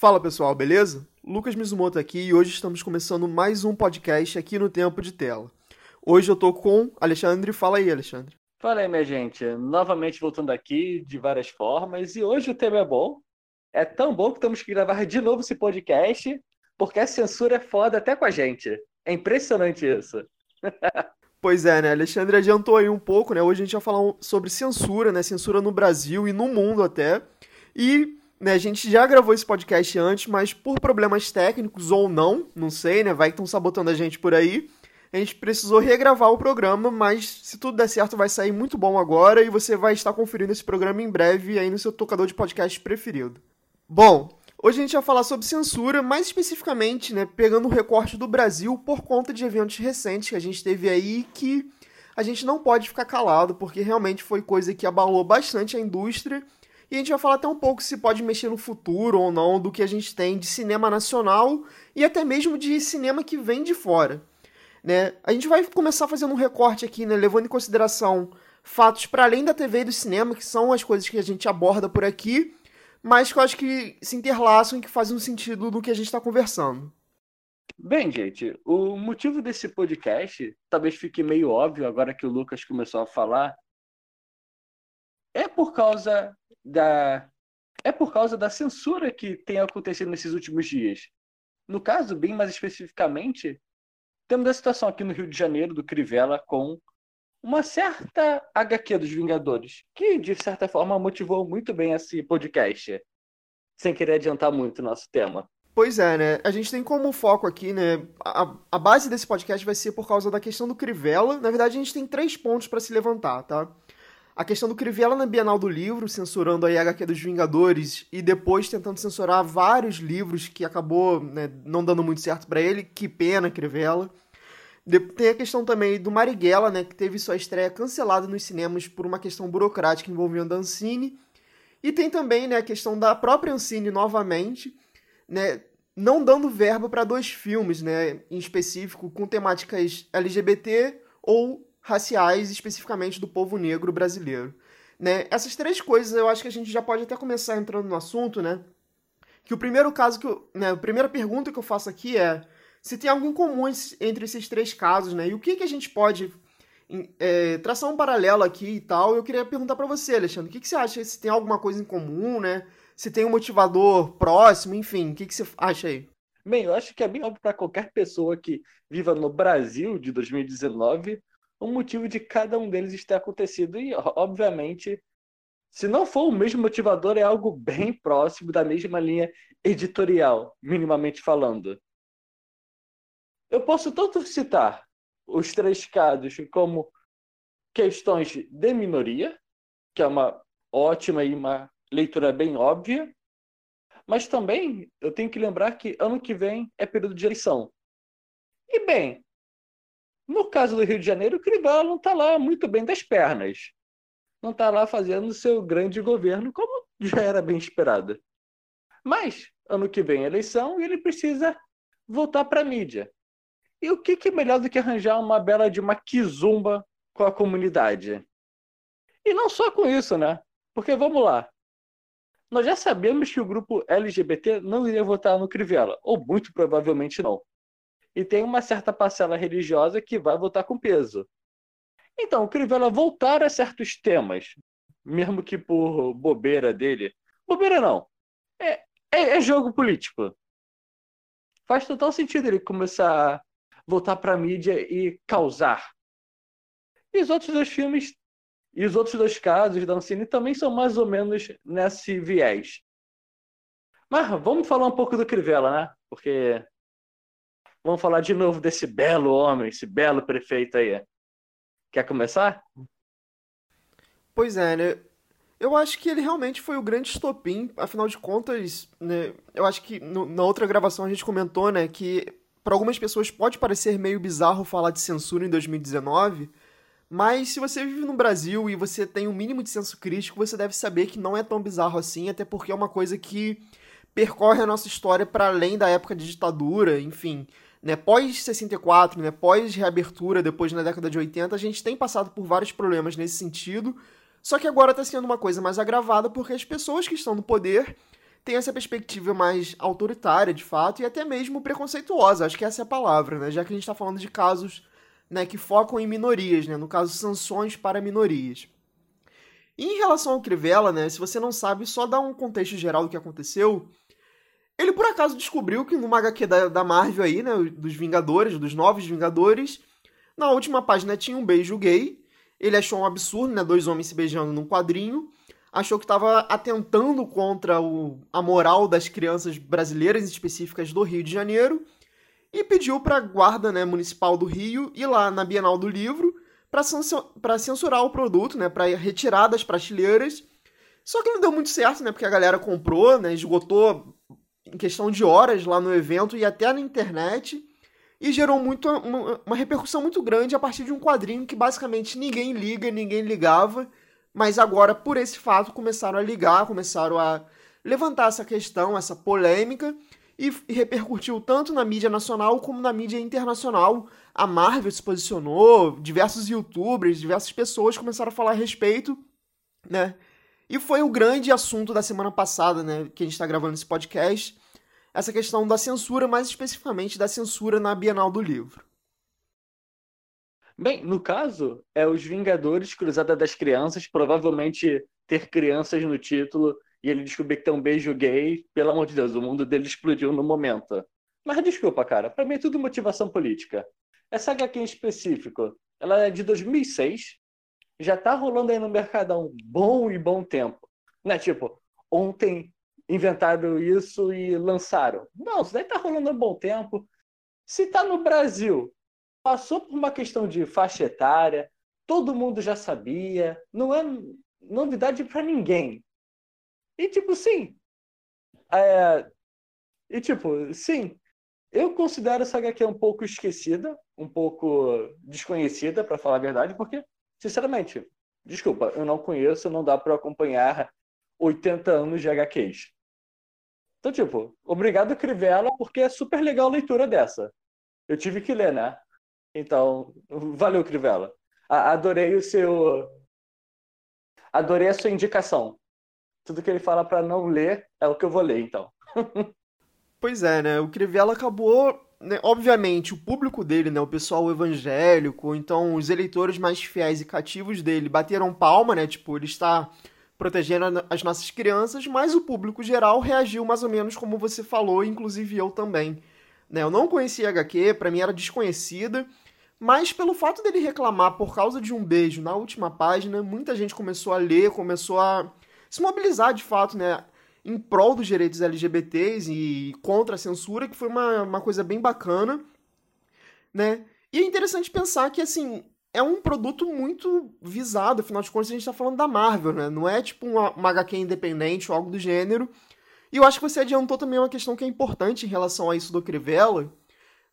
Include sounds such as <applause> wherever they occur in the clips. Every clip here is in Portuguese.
Fala pessoal, beleza? Lucas Mizumoto aqui e hoje estamos começando mais um podcast aqui no Tempo de Tela. Hoje eu tô com Alexandre. Fala aí, Alexandre. Fala aí, minha gente. Novamente voltando aqui de várias formas e hoje o tema é bom. É tão bom que temos que gravar de novo esse podcast porque a censura é foda até com a gente. É impressionante isso. <laughs> Pois é, né? Alexandre adiantou aí um pouco, né? Hoje a gente vai falar sobre censura, né? Censura no Brasil e no mundo até. E né, a gente já gravou esse podcast antes, mas por problemas técnicos ou não, não sei, né? Vai que estão sabotando a gente por aí. A gente precisou regravar o programa, mas se tudo der certo, vai sair muito bom agora e você vai estar conferindo esse programa em breve aí no seu tocador de podcast preferido. Bom, hoje a gente vai falar sobre censura, mais especificamente, né, pegando o recorte do Brasil por conta de eventos recentes que a gente teve aí que a gente não pode ficar calado, porque realmente foi coisa que abalou bastante a indústria e a gente vai falar até um pouco se pode mexer no futuro ou não do que a gente tem de cinema nacional e até mesmo de cinema que vem de fora. Né? A gente vai começar fazendo um recorte aqui, né, levando em consideração fatos para além da TV e do cinema, que são as coisas que a gente aborda por aqui, mas que eu acho que se interlaçam e que fazem um sentido do que a gente está conversando. Bem, gente, o motivo desse podcast talvez fique meio óbvio agora que o Lucas começou a falar. É por causa da é por causa da censura que tem acontecido nesses últimos dias. No caso, bem mais especificamente, temos a situação aqui no Rio de Janeiro do Crivella com uma certa HQ dos Vingadores, que de certa forma motivou muito bem esse podcast, sem querer adiantar muito o nosso tema. Pois é, né? A gente tem como foco aqui, né? A, a base desse podcast vai ser por causa da questão do Crivella. Na verdade, a gente tem três pontos para se levantar, tá? a questão do Crivella na Bienal do Livro, censurando a HQ dos Vingadores e depois tentando censurar vários livros que acabou né, não dando muito certo para ele. Que pena, Crivella. Tem a questão também do Marighella, né, que teve sua estreia cancelada nos cinemas por uma questão burocrática envolvendo a Ancine. E tem também né, a questão da própria Ancine novamente, né, não dando verba para dois filmes, né, em específico com temáticas LGBT ou raciais, especificamente do povo negro brasileiro. Né? Essas três coisas eu acho que a gente já pode até começar entrando no assunto, né? Que o primeiro caso que eu, né, a primeira pergunta que eu faço aqui é se tem algo em comum entre esses três casos, né? E o que, que a gente pode é, traçar um paralelo aqui e tal. Eu queria perguntar para você, Alexandre, o que, que você acha? Se tem alguma coisa em comum, né? Se tem um motivador próximo, enfim, o que, que você acha aí? Bem, eu acho que é bem óbvio para qualquer pessoa que viva no Brasil de 2019 o motivo de cada um deles estar acontecido. E, obviamente, se não for o mesmo motivador, é algo bem próximo da mesma linha editorial, minimamente falando. Eu posso tanto citar os três casos como questões de minoria, que é uma ótima e uma leitura bem óbvia, mas também eu tenho que lembrar que ano que vem é período de eleição. E bem, no caso do Rio de Janeiro, o Crivella não está lá muito bem das pernas. Não está lá fazendo seu grande governo, como já era bem esperado. Mas, ano que vem é eleição e ele precisa voltar para a mídia. E o que, que é melhor do que arranjar uma bela de uma quizumba com a comunidade? E não só com isso, né? Porque vamos lá. Nós já sabemos que o grupo LGBT não iria votar no Crivella, ou muito provavelmente não e tem uma certa parcela religiosa que vai votar com peso. Então, o Crivella voltar a certos temas, mesmo que por bobeira dele. Bobeira não. É, é, é jogo político. Faz total sentido ele começar voltar para a mídia e causar. E os outros dois filmes e os outros dois casos da Ancine também são mais ou menos nesse viés. Mas vamos falar um pouco do Crivella, né? Porque Vamos falar de novo desse belo homem, esse belo prefeito aí. Quer começar? Pois é, né? Eu acho que ele realmente foi o grande estopim, afinal de contas, né? Eu acho que no, na outra gravação a gente comentou, né, que para algumas pessoas pode parecer meio bizarro falar de censura em 2019, mas se você vive no Brasil e você tem um mínimo de senso crítico, você deve saber que não é tão bizarro assim, até porque é uma coisa que percorre a nossa história para além da época de ditadura, enfim né, pós-64, né, pós-reabertura, depois na década de 80, a gente tem passado por vários problemas nesse sentido, Só que agora está sendo uma coisa mais agravada porque as pessoas que estão no poder têm essa perspectiva mais autoritária, de fato, e até mesmo preconceituosa, acho que essa é a palavra, né? Já que a gente está falando de casos né, que focam em minorias, né? No caso, sanções para minorias. E em relação ao Crivella, né, se você não sabe, só dá um contexto geral do que aconteceu. Ele por acaso descobriu que numa HQ da, da Marvel aí, né, dos Vingadores, dos Novos Vingadores, na última página tinha um beijo gay. Ele achou um absurdo, né, dois homens se beijando num quadrinho. Achou que estava atentando contra o, a moral das crianças brasileiras específicas do Rio de Janeiro e pediu para a guarda né, municipal do Rio ir lá na Bienal do Livro para censurar o produto, né, para retirar das prateleiras. Só que não deu muito certo, né, porque a galera comprou, né, esgotou em questão de horas lá no evento e até na internet e gerou muito uma, uma, repercussão muito grande a partir de um quadrinho que basicamente ninguém liga, ninguém ligava, mas agora por esse fato começaram a ligar, começaram a levantar essa questão, essa polêmica e, repercutiu tanto na mídia nacional como na mídia internacional. A Marvel se posicionou, diversos youtubers, diversas pessoas começaram a falar a respeito, né? E foi o grande assunto da semana passada, né, que a gente está gravando esse podcast, essa questão da censura, mais especificamente da censura na Bienal do Livro. Bem, no caso, é os Vingadores Cruzada das Crianças, provavelmente ter crianças no título, e ele descobrir que tem um beijo gay, pelo amor de Deus, o mundo dele explodiu no momento. Mas desculpa, cara, pra mim é tudo motivação política. Essa HQ em específico, ela é de 2006, já tá rolando aí no mercado há um bom e bom tempo. Não é tipo, ontem inventaram isso e lançaram. Não, isso daí tá rolando há um bom tempo. Se tá no Brasil, passou por uma questão de faixa etária, todo mundo já sabia, não é novidade para ninguém. E tipo, sim. É... E tipo, sim. Eu considero essa HQ um pouco esquecida, um pouco desconhecida, para falar a verdade, porque, sinceramente, desculpa, eu não conheço, não dá para acompanhar 80 anos de HQs. Então, tipo, obrigado, Crivella, porque é super legal a leitura dessa. Eu tive que ler, né? Então, valeu, Crivella. Adorei o seu. Adorei a sua indicação. Tudo que ele fala para não ler é o que eu vou ler, então. <laughs> pois é, né? O Crivella acabou. Né? Obviamente, o público dele, né? O pessoal evangélico, então os eleitores mais fiéis e cativos dele bateram palma, né? Tipo, ele está protegendo as nossas crianças, mas o público geral reagiu mais ou menos como você falou, inclusive eu também. Né? Eu não conhecia a HQ, para mim era desconhecida, mas pelo fato dele reclamar por causa de um beijo na última página, muita gente começou a ler, começou a se mobilizar de fato, né? Em prol dos direitos LGBTs e contra a censura, que foi uma, uma coisa bem bacana, né? E é interessante pensar que, assim, é um produto muito visado, afinal de contas a gente tá falando da Marvel, né? Não é tipo uma, uma HQ independente ou algo do gênero. E eu acho que você adiantou também uma questão que é importante em relação a isso do Crivella,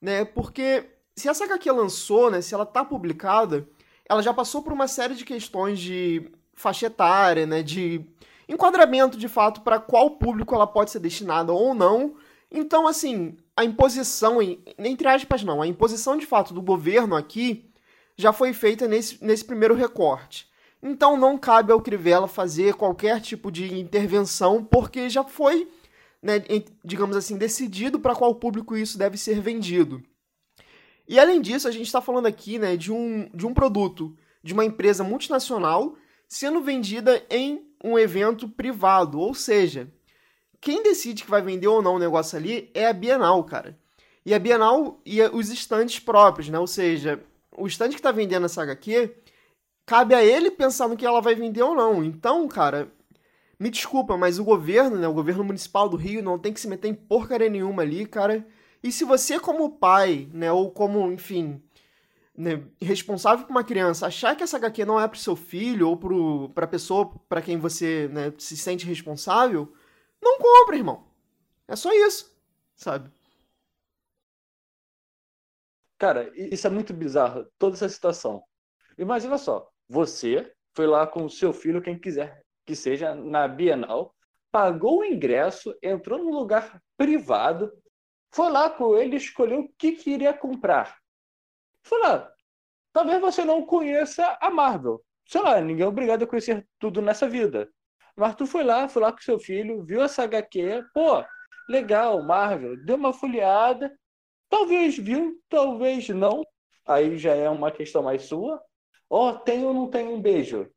né? Porque se essa HQ lançou, né? Se ela tá publicada, ela já passou por uma série de questões de faixa etária, né? De enquadramento de fato para qual público ela pode ser destinada ou não. Então, assim, a imposição, entre aspas, não, a imposição de fato do governo aqui já foi feita nesse, nesse primeiro recorte. Então não cabe ao Crivella fazer qualquer tipo de intervenção, porque já foi, né, digamos assim, decidido para qual público isso deve ser vendido. E além disso, a gente está falando aqui né, de, um, de um produto de uma empresa multinacional sendo vendida em um evento privado, ou seja, quem decide que vai vender ou não o negócio ali é a Bienal, cara. E a Bienal e os estantes próprios, né? Ou seja, o stand que está vendendo essa HQ, cabe a ele pensar no que ela vai vender ou não. Então, cara, me desculpa, mas o governo, né, o governo municipal do Rio não tem que se meter em porcaria nenhuma ali, cara. E se você como pai, né, ou como, enfim, né, responsável por uma criança, achar que essa HQ não é pro seu filho ou pro, pra pessoa para quem você né, se sente responsável, não compra, irmão. É só isso, sabe? Cara, isso é muito bizarro, toda essa situação. Imagina só, você foi lá com o seu filho, quem quiser que seja, na Bienal, pagou o ingresso, entrou num lugar privado, foi lá com ele, escolheu o que queria comprar. Foi lá. Talvez você não conheça a Marvel. sei lá, ninguém é obrigado a conhecer tudo nessa vida. Mas tu foi lá, foi lá com seu filho, viu essa HQ, pô, legal, Marvel, deu uma folheada, talvez viu, talvez não, aí já é uma questão mais sua. Ó, oh, tem ou não tem um beijo?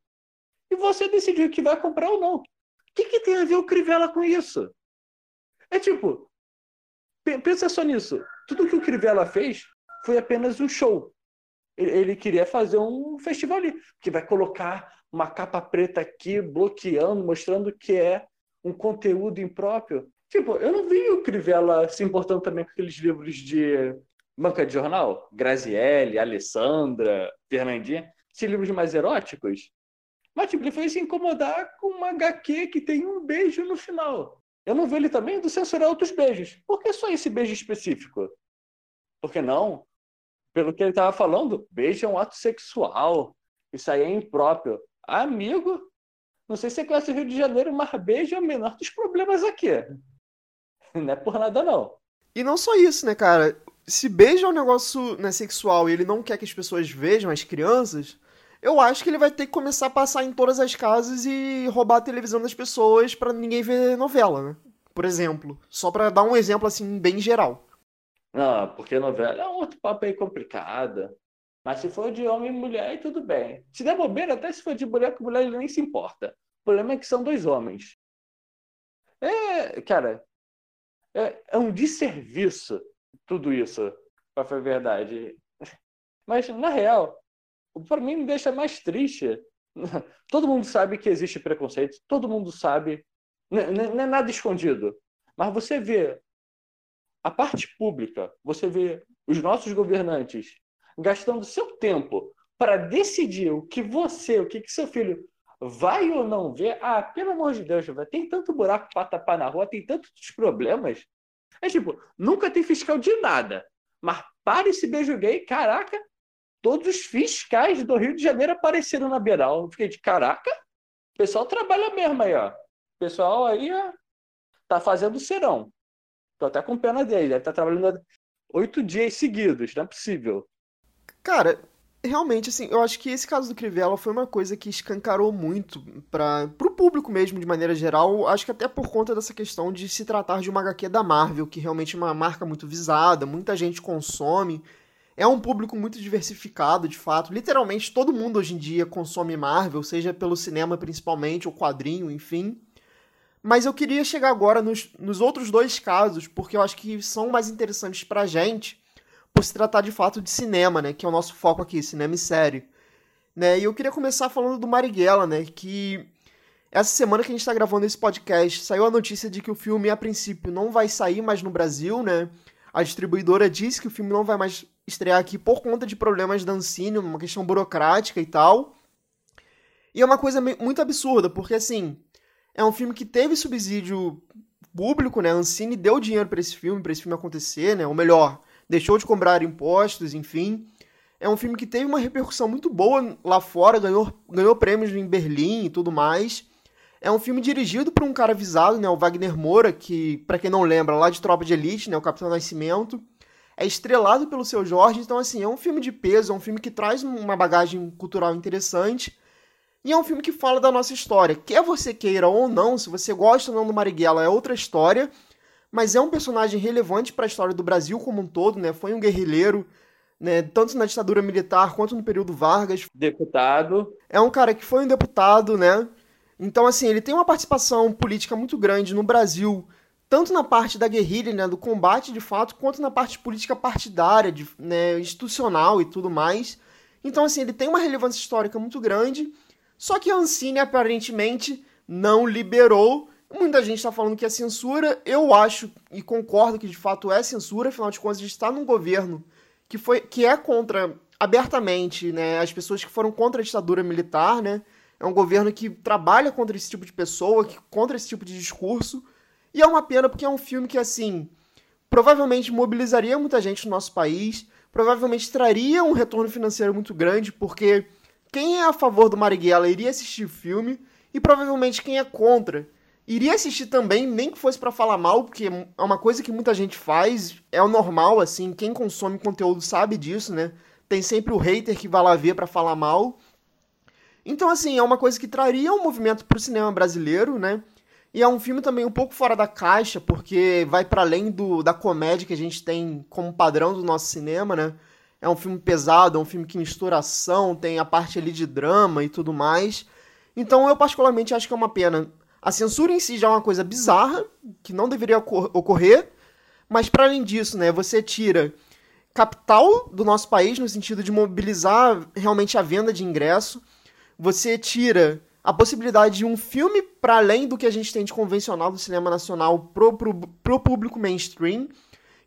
E você decidiu que vai comprar ou não. O que, que tem a ver o Crivella com isso? É tipo, pensa só nisso. Tudo que o Crivella fez foi apenas um show. Ele queria fazer um festival ali, que vai colocar uma capa preta aqui, bloqueando, mostrando que é um conteúdo impróprio. Tipo, eu não vi o Crivella se importando também com aqueles livros de banca de jornal. Grazielli, Alessandra, Fernandinha. Esses livros mais eróticos. Mas, tipo, ele foi se incomodar com uma HQ que tem um beijo no final. Eu não vi ele também do censurar outros beijos. Por que só esse beijo específico? Porque não? Pelo que ele estava falando, beijo é um ato sexual. Isso aí é impróprio. Amigo, não sei se você conhece o Rio de Janeiro, mas beijo é o menor dos problemas aqui. <laughs> Não é por nada, não. E não só isso, né, cara? Se beijo é um negócio né, sexual e ele não quer que as pessoas vejam, as crianças, eu acho que ele vai ter que começar a passar em todas as casas e roubar a televisão das pessoas para ninguém ver novela, né? Por exemplo. Só para dar um exemplo, assim, bem geral. Não, porque novela é um outro papo aí complicado. Mas se for de homem e mulher, tudo bem. Se der bobeira, até se for de mulher com mulher, ele nem se importa. O problema é que são dois homens. É, cara, é, é um desserviço tudo isso, pra ser verdade. Mas, na real, para mim me deixa mais triste. <laughs> Todo mundo sabe que existe preconceito, todo mundo sabe, não é nada escondido. Mas você vê a parte pública, você vê os nossos governantes gastando seu tempo para decidir o que você, o que, que seu filho vai ou não ver. Ah, pelo amor de Deus, tem tanto buraco para tapar na rua, tem tantos problemas. É tipo, nunca tem fiscal de nada. Mas para esse beijo gay, caraca, todos os fiscais do Rio de Janeiro apareceram na Beiral. Eu fiquei de caraca, o pessoal trabalha mesmo aí, ó. O pessoal aí ó, tá fazendo serão. Tô até com pena dele, deve estar tá trabalhando oito dias seguidos, não é possível. Cara, realmente, assim, eu acho que esse caso do Crivella foi uma coisa que escancarou muito para pro público mesmo, de maneira geral. Acho que até por conta dessa questão de se tratar de uma HQ da Marvel, que realmente é uma marca muito visada, muita gente consome. É um público muito diversificado, de fato. Literalmente todo mundo hoje em dia consome Marvel, seja pelo cinema principalmente, ou quadrinho, enfim. Mas eu queria chegar agora nos, nos outros dois casos, porque eu acho que são mais interessantes pra gente, por se tratar de fato de cinema, né? Que é o nosso foco aqui, cinema e série. Né? E eu queria começar falando do Marighella, né? Que essa semana que a gente está gravando esse podcast, saiu a notícia de que o filme, a princípio, não vai sair mais no Brasil, né? A distribuidora disse que o filme não vai mais estrear aqui por conta de problemas da Ancine, uma questão burocrática e tal. E é uma coisa muito absurda, porque assim, é um filme que teve subsídio público, né? A Ancine deu dinheiro para esse filme, para esse filme acontecer, né? Ou melhor, deixou de cobrar impostos, enfim. É um filme que teve uma repercussão muito boa lá fora, ganhou, ganhou prêmios em Berlim e tudo mais. É um filme dirigido por um cara avisado, né, o Wagner Moura, que, para quem não lembra, lá de Tropa de Elite, né, o Capitão Nascimento. É estrelado pelo seu Jorge, então assim, é um filme de peso, é um filme que traz uma bagagem cultural interessante. E é um filme que fala da nossa história. Quer você queira ou não, se você gosta ou não do Marighella, é outra história. Mas é um personagem relevante para a história do Brasil como um todo, né? Foi um guerrilheiro, né? Tanto na ditadura militar quanto no período Vargas. Deputado. É um cara que foi um deputado, né? Então, assim, ele tem uma participação política muito grande no Brasil, tanto na parte da guerrilha, né, do combate de fato, quanto na parte política partidária, de, né, institucional e tudo mais. Então, assim, ele tem uma relevância histórica muito grande, só que a Ancine aparentemente não liberou. Muita gente está falando que é censura. Eu acho e concordo que de fato é censura, afinal de contas, a gente está num governo que, foi, que é contra abertamente né, as pessoas que foram contra a ditadura militar, né? É um governo que trabalha contra esse tipo de pessoa, que, contra esse tipo de discurso. E é uma pena porque é um filme que, assim, provavelmente mobilizaria muita gente no nosso país, provavelmente traria um retorno financeiro muito grande, porque quem é a favor do Marighella iria assistir o filme, e provavelmente quem é contra iria assistir também, nem que fosse para falar mal, porque é uma coisa que muita gente faz, é o normal, assim, quem consome conteúdo sabe disso, né? Tem sempre o hater que vai lá ver para falar mal. Então, assim, é uma coisa que traria um movimento pro cinema brasileiro, né? E é um filme também um pouco fora da caixa, porque vai para além do, da comédia que a gente tem como padrão do nosso cinema, né? É um filme pesado, é um filme que mistura ação, tem a parte ali de drama e tudo mais. Então eu particularmente acho que é uma pena. A censura em si já é uma coisa bizarra, que não deveria ocorrer, mas para além disso, né, você tira capital do nosso país no sentido de mobilizar realmente a venda de ingresso. Você tira a possibilidade de um filme para além do que a gente tem de convencional do cinema nacional pro, pro, pro público mainstream.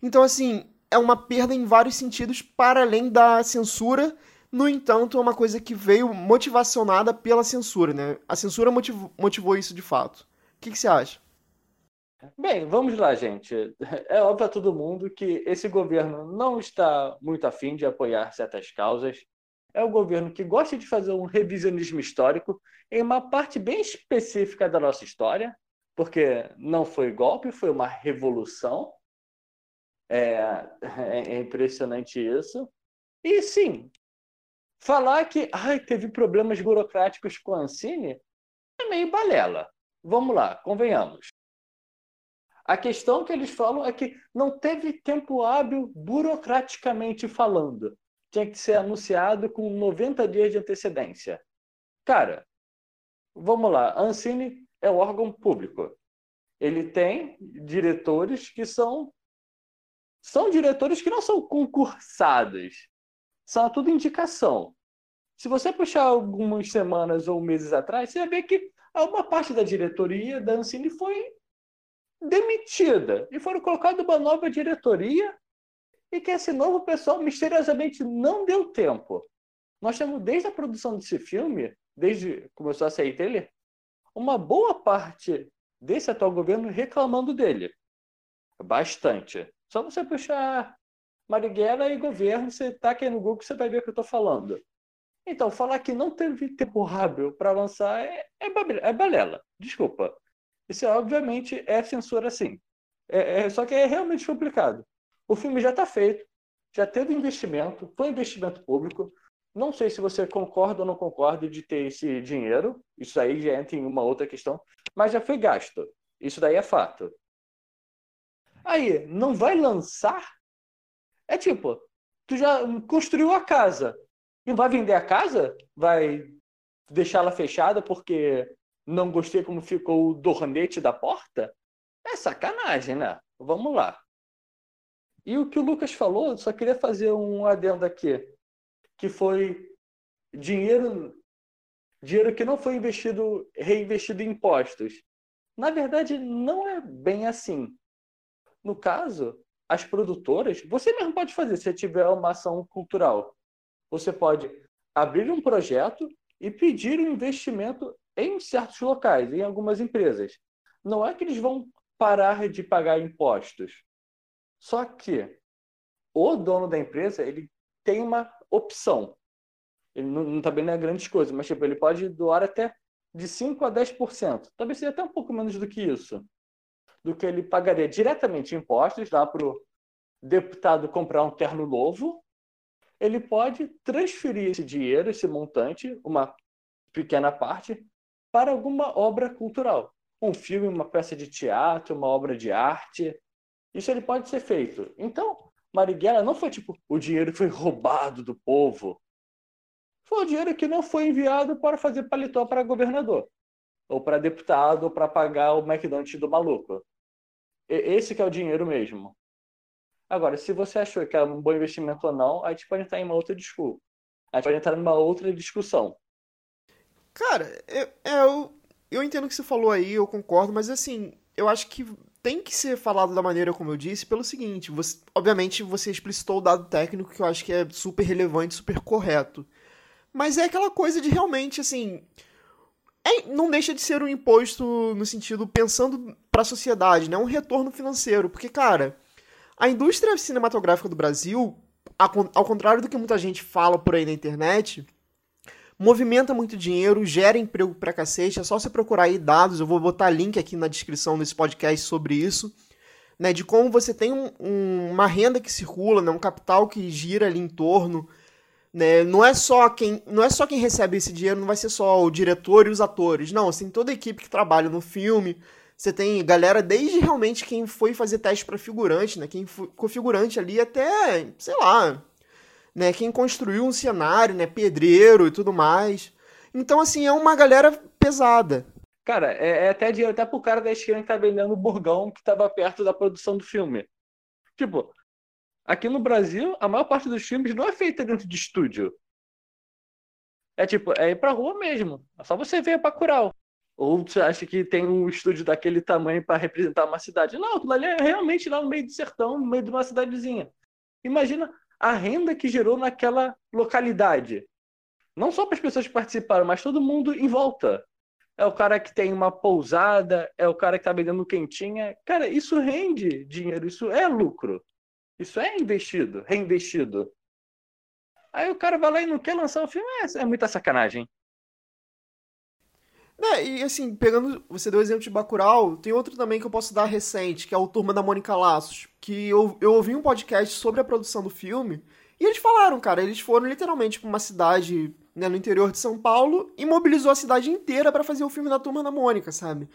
Então, assim, é uma perda em vários sentidos para além da censura. No entanto, é uma coisa que veio motivacionada pela censura, né? A censura motivou, motivou isso de fato. O que, você acha? Bem, vamos lá, gente. É óbvio a todo mundo que esse governo não está muito afim de apoiar certas causas é o governo que gosta de fazer um revisionismo histórico em uma parte bem específica da nossa história, porque não foi golpe, foi uma revolução. É, é impressionante isso. E sim, falar que ai, teve problemas burocráticos com a Ancine é meio balela. Vamos lá, convenhamos. A questão que eles falam é que não teve tempo hábil burocraticamente falando tinha que ser anunciado com 90 dias de antecedência. Cara, vamos lá. A Ancine é um órgão público. Ele tem diretores que são são diretores que não são concursados. São tudo indicação. Se você puxar algumas semanas ou meses atrás, você vai ver que uma parte da diretoria da Ancine foi demitida e foram colocada uma nova diretoria e que esse novo pessoal misteriosamente não deu tempo. Nós temos desde a produção desse filme, desde que começou a sair trailer, uma boa parte desse atual governo reclamando dele. Bastante. Só você puxar Marighella e governo, você tá aqui no Google, você vai ver o que eu estou falando. Então, falar que não teve tempo hábil para lançar é, é, é, balela. Desculpa. Isso, obviamente, é censura, sim. É, é, só que é realmente complicado. O filme já está feito, já teve investimento, foi investimento público. Não sei se você concorda ou não concorda de ter esse dinheiro, isso aí já entra em uma outra questão, mas já foi gasto. Isso daí é fato. Aí, não vai lançar? É tipo, tu já construiu a casa e vai vender a casa? Vai deixá-la fechada porque não gostei como ficou o dornete da porta? É sacanagem, né? Vamos lá. E o que o Lucas falou, só queria fazer um adendo aqui, que foi dinheiro dinheiro que não foi investido reinvestido em impostos. Na verdade, não é bem assim. No caso, as produtoras, você mesmo pode fazer se tiver uma ação cultural. Você pode abrir um projeto e pedir um investimento em certos locais, em algumas empresas. Não é que eles vão parar de pagar impostos. Só que o dono da empresa ele tem uma opção. Ele não, não também não é grandes coisas, mas tipo, ele pode doar até de 5 a 10%. Talvez seja até um pouco menos do que isso. Do que ele pagaria diretamente impostos lá para o deputado comprar um terno novo. Ele pode transferir esse dinheiro, esse montante, uma pequena parte, para alguma obra cultural. Um filme, uma peça de teatro, uma obra de arte, isso ele pode ser feito. Então, Marighella não foi tipo o dinheiro foi roubado do povo. Foi o dinheiro que não foi enviado para fazer paletó para governador, ou para deputado, ou para pagar o McDonald's do maluco. Esse que é o dinheiro mesmo. Agora, se você achou que é um bom investimento ou não, a gente pode entrar em uma outra discussão. A gente pode entrar numa outra discussão. Cara, eu, eu, eu entendo o que você falou aí, eu concordo, mas assim, eu acho que tem que ser falado da maneira como eu disse, pelo seguinte, você, obviamente você explicitou o dado técnico que eu acho que é super relevante, super correto. Mas é aquela coisa de realmente, assim, é, não deixa de ser um imposto no sentido pensando para a sociedade, né? Um retorno financeiro, porque cara, a indústria cinematográfica do Brasil, ao contrário do que muita gente fala por aí na internet, movimenta muito dinheiro, gera emprego pra cacete. É só você procurar aí dados, eu vou botar link aqui na descrição desse podcast sobre isso. Né, de como você tem um, um, uma renda que circula, né, um capital que gira ali em torno. Né? Não é só quem não é só quem recebe esse dinheiro, não vai ser só o diretor e os atores. Não, assim, toda a equipe que trabalha no filme. Você tem galera desde realmente quem foi fazer teste para figurante, né? Quem ficou figurante ali até, sei lá, né, quem construiu um cenário, né, pedreiro e tudo mais. Então assim, é uma galera pesada. Cara, é, é até dinheiro até pro cara da esquina que tá vendendo o burgão que tava perto da produção do filme. Tipo, aqui no Brasil, a maior parte dos filmes não é feita dentro de estúdio. É tipo, é ir pra rua mesmo. É só você ver Bacurau. Ou você acha que tem um estúdio daquele tamanho para representar uma cidade? Não, aquilo ali é realmente lá no meio do sertão, no meio de uma cidadezinha. Imagina a renda que gerou naquela localidade. Não só para as pessoas que participaram, mas todo mundo em volta é o cara que tem uma pousada, é o cara que está vendendo quentinha. Cara, isso rende dinheiro, isso é lucro. Isso é investido, reinvestido. Aí o cara vai lá e não quer lançar o filme, é, é muita sacanagem. É, e assim, pegando. Você deu o exemplo de Bacurau, tem outro também que eu posso dar recente, que é o Turma da Mônica Laços. Que eu, eu ouvi um podcast sobre a produção do filme, e eles falaram, cara, eles foram literalmente pra uma cidade né, no interior de São Paulo e mobilizou a cidade inteira para fazer o filme da Turma da Mônica, sabe?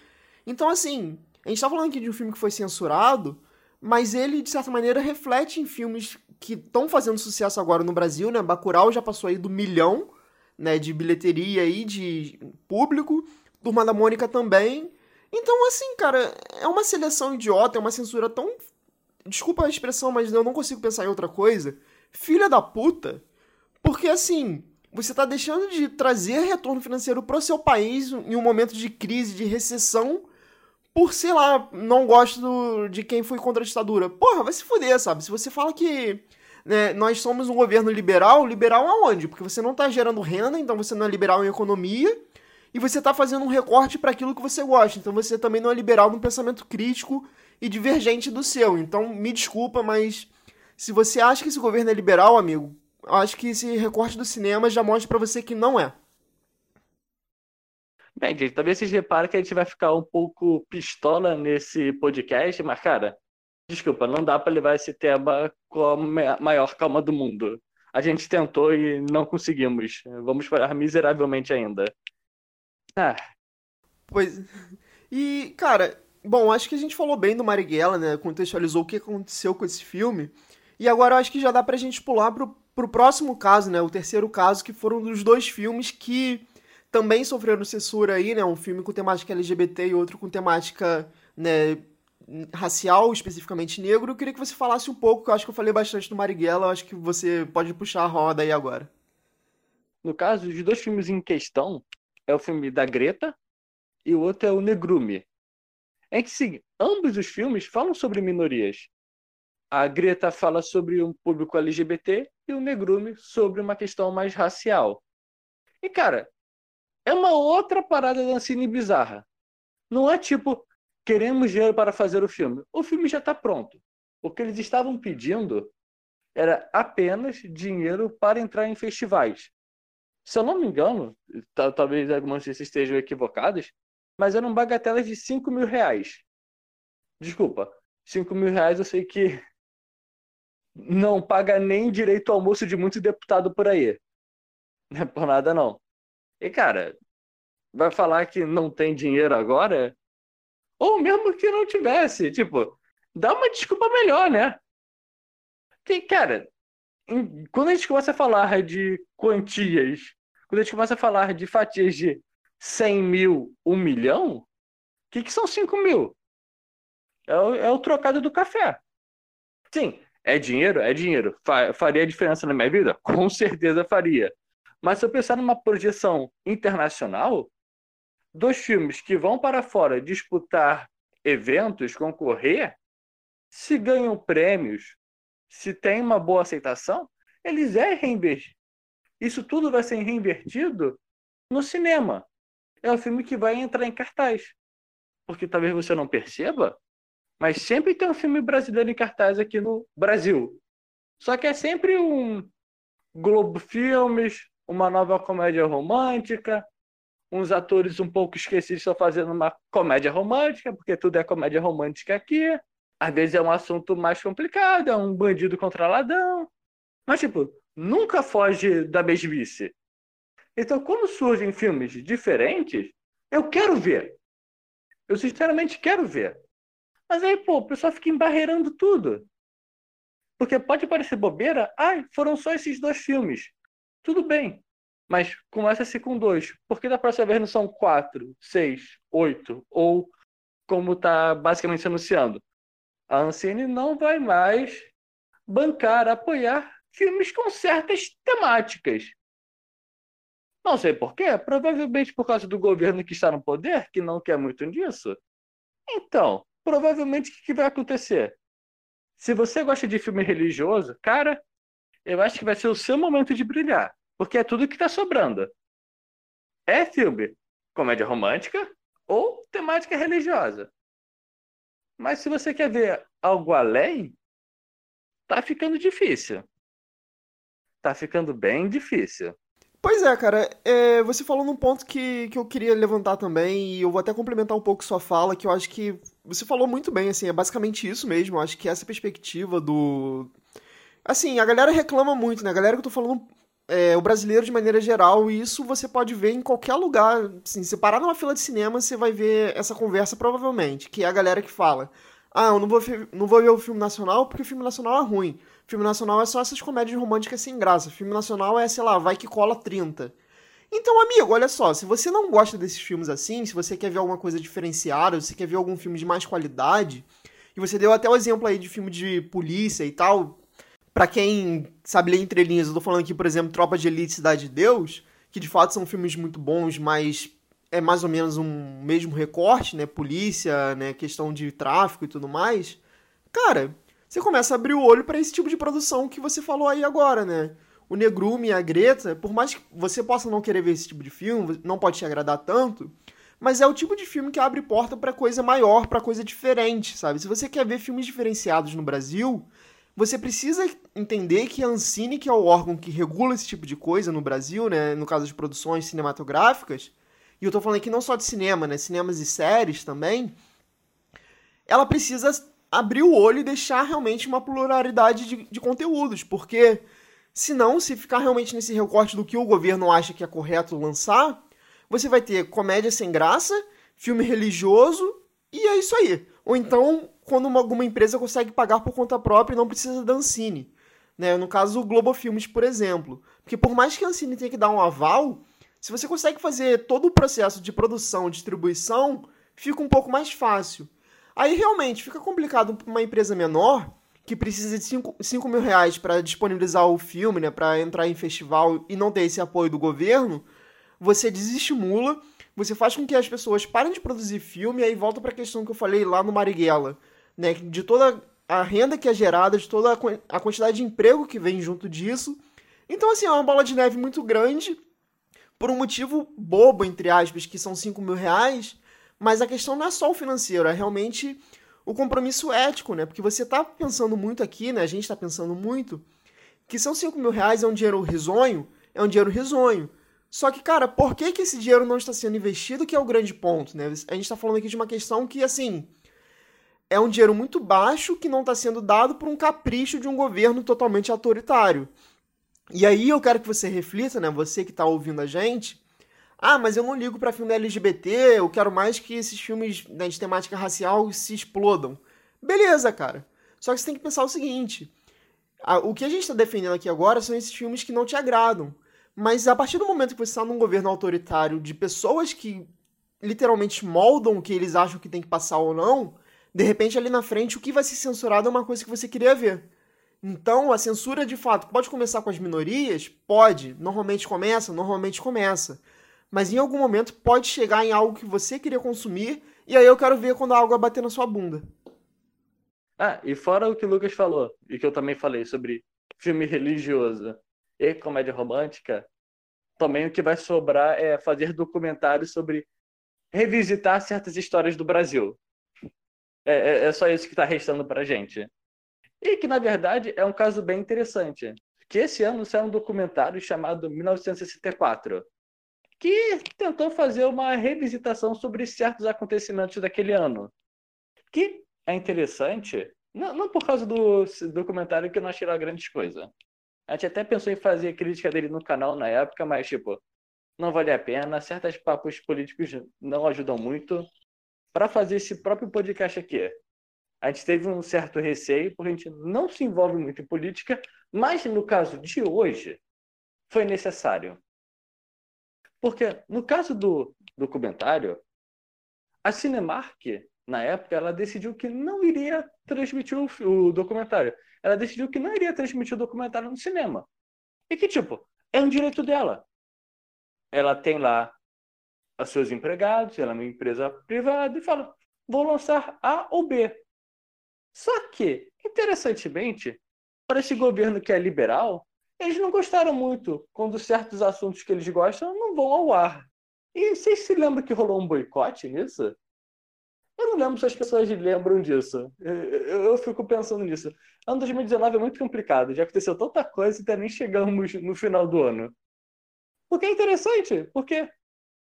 Então, assim, a gente tá falando aqui de um filme que foi censurado, mas ele, de certa maneira, reflete em filmes que estão fazendo sucesso agora no Brasil, né? Bacurau já passou aí do milhão, né, de bilheteria aí, de público. Turma da Mônica também. Então, assim, cara, é uma seleção idiota, é uma censura tão... Desculpa a expressão, mas eu não consigo pensar em outra coisa. Filha da puta. Porque, assim, você está deixando de trazer retorno financeiro para o seu país em um momento de crise, de recessão, por, sei lá, não gosto do, de quem foi contra a ditadura. Porra, vai se fuder, sabe? Se você fala que né, nós somos um governo liberal, liberal aonde? Porque você não está gerando renda, então você não é liberal em economia, e você está fazendo um recorte para aquilo que você gosta. Então você também não é liberal no pensamento crítico e divergente do seu. Então, me desculpa, mas se você acha que esse governo é liberal, amigo, acho que esse recorte do cinema já mostra para você que não é. Bem, gente, talvez vocês reparem que a gente vai ficar um pouco pistola nesse podcast, mas, cara, desculpa, não dá para levar esse tema com a maior calma do mundo. A gente tentou e não conseguimos. Vamos falhar miseravelmente ainda. Ah. Pois. E, cara, bom, acho que a gente falou bem do Marighella, né? Contextualizou o que aconteceu com esse filme. E agora acho que já dá pra gente pular pro pro próximo caso, né, o terceiro caso, que foram dos dois filmes que também sofreram censura aí, né, um filme com temática LGBT e outro com temática, né, racial, especificamente negro. Eu queria que você falasse um pouco, que eu acho que eu falei bastante do Marighella, eu acho que você pode puxar a roda aí agora. No caso, os dois filmes em questão é o filme da Greta e o outro é o Negrume. É que, sim, ambos os filmes falam sobre minorias. A Greta fala sobre um público LGBT e o Negrume sobre uma questão mais racial. E, cara, é uma outra parada da Ancine bizarra. Não é tipo, queremos dinheiro para fazer o filme. O filme já está pronto. O que eles estavam pedindo era apenas dinheiro para entrar em festivais. Se eu não me engano, talvez algumas vocês estejam equivocadas, mas eram bagatelas de 5 mil reais. Desculpa, 5 mil reais eu sei que <laughs> não paga nem direito ao almoço de muito deputado por aí. <laughs> Não é por nada, não. E, cara, vai falar que não tem dinheiro agora? Ou mesmo que não tivesse, tipo, dá uma desculpa melhor, né? Tem, cara, quando a gente começa a falar de quantias, quando a gente começa a falar de fatias de 100 mil, 1 milhão, o que, que são 5 mil? É o, é o trocado do café. Sim, é dinheiro? É dinheiro. Faria diferença na minha vida? Com certeza faria. Mas se eu pensar numa projeção internacional, dois filmes que vão para fora disputar eventos, concorrer, se ganham prêmios, se tem uma boa aceitação, eles é. Isso tudo vai ser reinvertido no cinema. É o filme que vai entrar em cartaz. Porque talvez você não perceba, mas sempre tem um filme brasileiro em cartaz aqui no Brasil. Só que é sempre um Globo Filmes, uma nova comédia romântica, uns atores um pouco esquecidos estão fazendo uma comédia romântica, porque tudo é comédia romântica aqui. Às vezes é um assunto mais complicado, é um bandido contra ladrão. Mas, tipo, nunca foge da mesmice. Então, quando surgem filmes diferentes, eu quero ver. Eu sinceramente quero ver. Mas aí, pô, o pessoal fica embarreirando tudo. Porque pode parecer bobeira, ai, foram só esses dois filmes. Tudo bem. Mas começa-se com dois. Por que da próxima vez não são quatro, seis, oito? Ou como está basicamente anunciando? A Ancine não vai mais bancar, apoiar filmes com certas temáticas. Não sei por quê, provavelmente por causa do governo que está no poder, que não quer muito disso. Então, provavelmente o que vai acontecer? Se você gosta de filme religioso, cara, eu acho que vai ser o seu momento de brilhar, porque é tudo que está sobrando. É filme comédia romântica ou temática religiosa. Mas se você quer ver algo além, tá ficando difícil. Tá ficando bem difícil. Pois é, cara, é, você falou num ponto que, que eu queria levantar também, e eu vou até complementar um pouco sua fala, que eu acho que você falou muito bem, assim, é basicamente isso mesmo, eu acho que essa perspectiva do... Assim, a galera reclama muito, né, a galera que eu tô falando, é, o brasileiro de maneira geral, e isso você pode ver em qualquer lugar, assim, se parar numa fila de cinema, você vai ver essa conversa provavelmente, que é a galera que fala, ah, eu não vou, não vou ver o filme nacional porque o filme nacional é ruim. Filme nacional é só essas comédias românticas sem graça. Filme nacional é, sei lá, vai que cola 30. Então, amigo, olha só, se você não gosta desses filmes assim, se você quer ver alguma coisa diferenciada, se você quer ver algum filme de mais qualidade, e você deu até o exemplo aí de filme de polícia e tal, para quem sabe ler entre linhas, eu tô falando aqui, por exemplo, Tropa de Elite Cidade de Deus, que de fato são filmes muito bons, mas é mais ou menos um mesmo recorte, né? Polícia, né? Questão de tráfico e tudo mais. Cara, você começa a abrir o olho para esse tipo de produção que você falou aí agora, né? O Negrume e a Greta, por mais que você possa não querer ver esse tipo de filme, não pode te agradar tanto, mas é o tipo de filme que abre porta para coisa maior, para coisa diferente, sabe? Se você quer ver filmes diferenciados no Brasil, você precisa entender que a Ancine, que é o órgão que regula esse tipo de coisa no Brasil, né, no caso de produções cinematográficas, e eu tô falando aqui não só de cinema, né, cinemas e séries também, ela precisa abrir o olho e deixar realmente uma pluralidade de, de conteúdos, porque senão, se ficar realmente nesse recorte do que o governo acha que é correto lançar, você vai ter comédia sem graça, filme religioso e é isso aí. Ou então, quando uma, alguma empresa consegue pagar por conta própria e não precisa da Ancine. Né? No caso, o Globo Filmes, por exemplo. Porque por mais que a Ancine tenha que dar um aval, se você consegue fazer todo o processo de produção, distribuição, fica um pouco mais fácil. Aí realmente fica complicado para uma empresa menor que precisa de 5 mil reais para disponibilizar o filme, né, para entrar em festival e não ter esse apoio do governo, você desestimula, você faz com que as pessoas parem de produzir filme aí volta para a questão que eu falei lá no Marighella, né, de toda a renda que é gerada, de toda a quantidade de emprego que vem junto disso. Então, assim, é uma bola de neve muito grande, por um motivo bobo, entre aspas, que são 5 mil reais, mas a questão não é só o financeiro, é realmente o compromisso ético, né? Porque você está pensando muito aqui, né? A gente está pensando muito que são 5 mil reais é um dinheiro risonho, é um dinheiro risonho. Só que, cara, por que, que esse dinheiro não está sendo investido, que é o grande ponto, né? A gente está falando aqui de uma questão que, assim, é um dinheiro muito baixo que não está sendo dado por um capricho de um governo totalmente autoritário. E aí eu quero que você reflita, né? Você que está ouvindo a gente, ah, mas eu não ligo para filme LGBT, eu quero mais que esses filmes né, de temática racial se explodam. Beleza, cara. Só que você tem que pensar o seguinte: o que a gente está defendendo aqui agora são esses filmes que não te agradam. Mas a partir do momento que você está num governo autoritário de pessoas que literalmente moldam o que eles acham que tem que passar ou não, de repente ali na frente o que vai ser censurado é uma coisa que você queria ver. Então a censura de fato pode começar com as minorias? Pode. Normalmente começa, normalmente começa mas em algum momento pode chegar em algo que você queria consumir, e aí eu quero ver quando a água bater na sua bunda. Ah, e fora o que o Lucas falou, e que eu também falei sobre filme religioso e comédia romântica, também o que vai sobrar é fazer documentários sobre revisitar certas histórias do Brasil. É, é, é só isso que está restando para gente. E que, na verdade, é um caso bem interessante. Que esse ano saiu um documentário chamado 1964, que tentou fazer uma revisitação sobre certos acontecimentos daquele ano. Que é interessante, não, não por causa do documentário que achei lá grandes coisas, A gente até pensou em fazer crítica dele no canal na época, mas, tipo, não vale a pena. Certos papos políticos não ajudam muito. Para fazer esse próprio podcast aqui, a gente teve um certo receio, porque a gente não se envolve muito em política, mas no caso de hoje, foi necessário. Porque no caso do documentário, a Cinemark, na época, ela decidiu que não iria transmitir o, o documentário. Ela decidiu que não iria transmitir o documentário no cinema. E que, tipo, é um direito dela. Ela tem lá os seus empregados, ela é uma empresa privada e fala: vou lançar A ou B. Só que, interessantemente, para esse governo que é liberal, eles não gostaram muito quando certos assuntos que eles gostam não vão ao ar. E vocês se lembram que rolou um boicote nisso? Eu não lembro se as pessoas lembram disso. Eu, eu, fico pensando nisso. Ano 2019 é muito complicado. Já aconteceu tanta coisa e até nem chegamos no final do ano. Porque é interessante, porque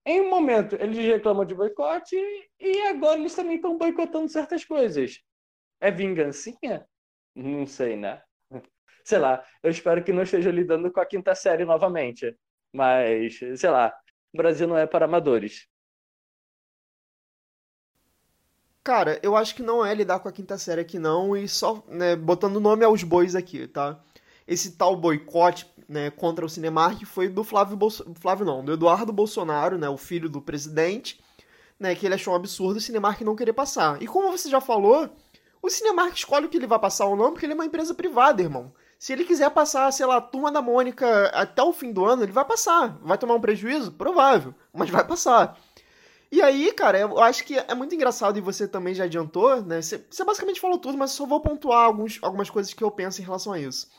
em um momento eles reclamam de boicote e agora eles também estão boicotando certas coisas. É vingancinha? Não sei, né? Sei lá, eu espero que não esteja lidando com a quinta série novamente. Mas, sei lá, o Brasil não é para amadores. Cara, eu acho que não é lidar com a quinta série aqui não, e só né, botando nome aos bois aqui, tá? Esse tal boicote né, contra o Cinemark foi do Flávio, Bolso... Flávio não, do Eduardo Bolsonaro, né, o filho do presidente, né, que ele achou um absurdo o Cinemark não querer passar. E como você já falou, o Cinemark escolhe o que ele vai passar ou não, porque ele é uma empresa privada, irmão. Se ele quiser passar, sei lá, Turma da Mônica até o fim do ano, ele vai passar. Vai tomar um prejuízo? Provável, mas vai passar. E aí, cara, eu acho que é muito engraçado e você também já adiantou, né? Você, você basicamente falou tudo, mas eu só vou pontuar alguns, algumas coisas que eu penso em relação a isso,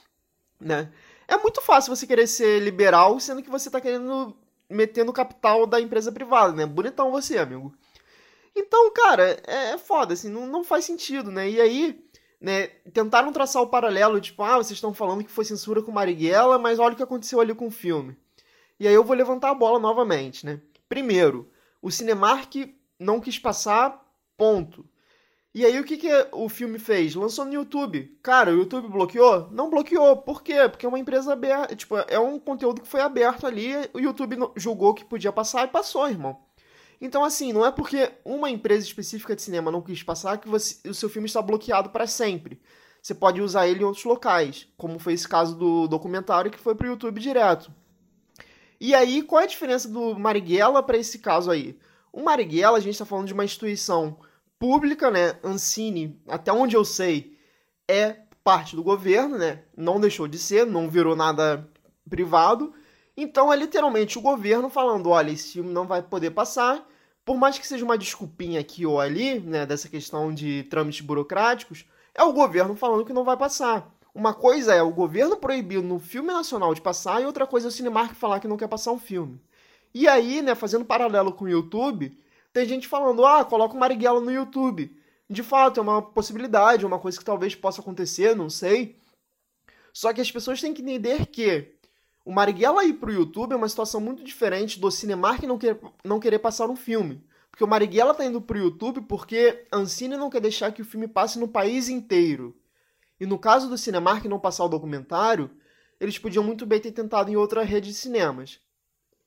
né? É muito fácil você querer ser liberal, sendo que você tá querendo meter no capital da empresa privada, né? Bonitão você, amigo. Então, cara, é, é foda, assim, não, não faz sentido, né? E aí, né, tentaram traçar o paralelo, tipo, ah, vocês estão falando que foi censura com Marighella, mas olha o que aconteceu ali com o filme. E aí eu vou levantar a bola novamente, né? Primeiro, o Cinemark não quis passar, ponto. E aí o que, que o filme fez? Lançou no YouTube. Cara, o YouTube bloqueou? Não bloqueou. Por quê? Porque é uma empresa aberta. Tipo, é um conteúdo que foi aberto ali. O YouTube julgou que podia passar e passou, irmão. Então, assim, não é porque uma empresa específica de cinema não quis passar que você, o seu filme está bloqueado para sempre. Você pode usar ele em outros locais, como foi esse caso do documentário que foi para o YouTube direto. E aí, qual é a diferença do Marighella para esse caso aí? O Marighella, a gente está falando de uma instituição pública, né? Ancine, até onde eu sei, é parte do governo, né? Não deixou de ser, não virou nada privado. Então é literalmente o governo falando: olha, esse filme não vai poder passar. Por mais que seja uma desculpinha aqui ou ali, né, dessa questão de trâmites burocráticos, é o governo falando que não vai passar. Uma coisa é o governo proibir no filme nacional de passar, e outra coisa é o Cinemark falar que não quer passar um filme. E aí, né, fazendo paralelo com o YouTube, tem gente falando: ah, coloca o Marighella no YouTube. De fato, é uma possibilidade, é uma coisa que talvez possa acontecer, não sei. Só que as pessoas têm que entender que o Marighella ir pro YouTube é uma situação muito diferente do Cinemark não, não querer passar um filme. Porque o Marighella tá indo pro YouTube porque a Ancine não quer deixar que o filme passe no país inteiro. E no caso do Cinemark não passar o documentário, eles podiam muito bem ter tentado em outra rede de cinemas.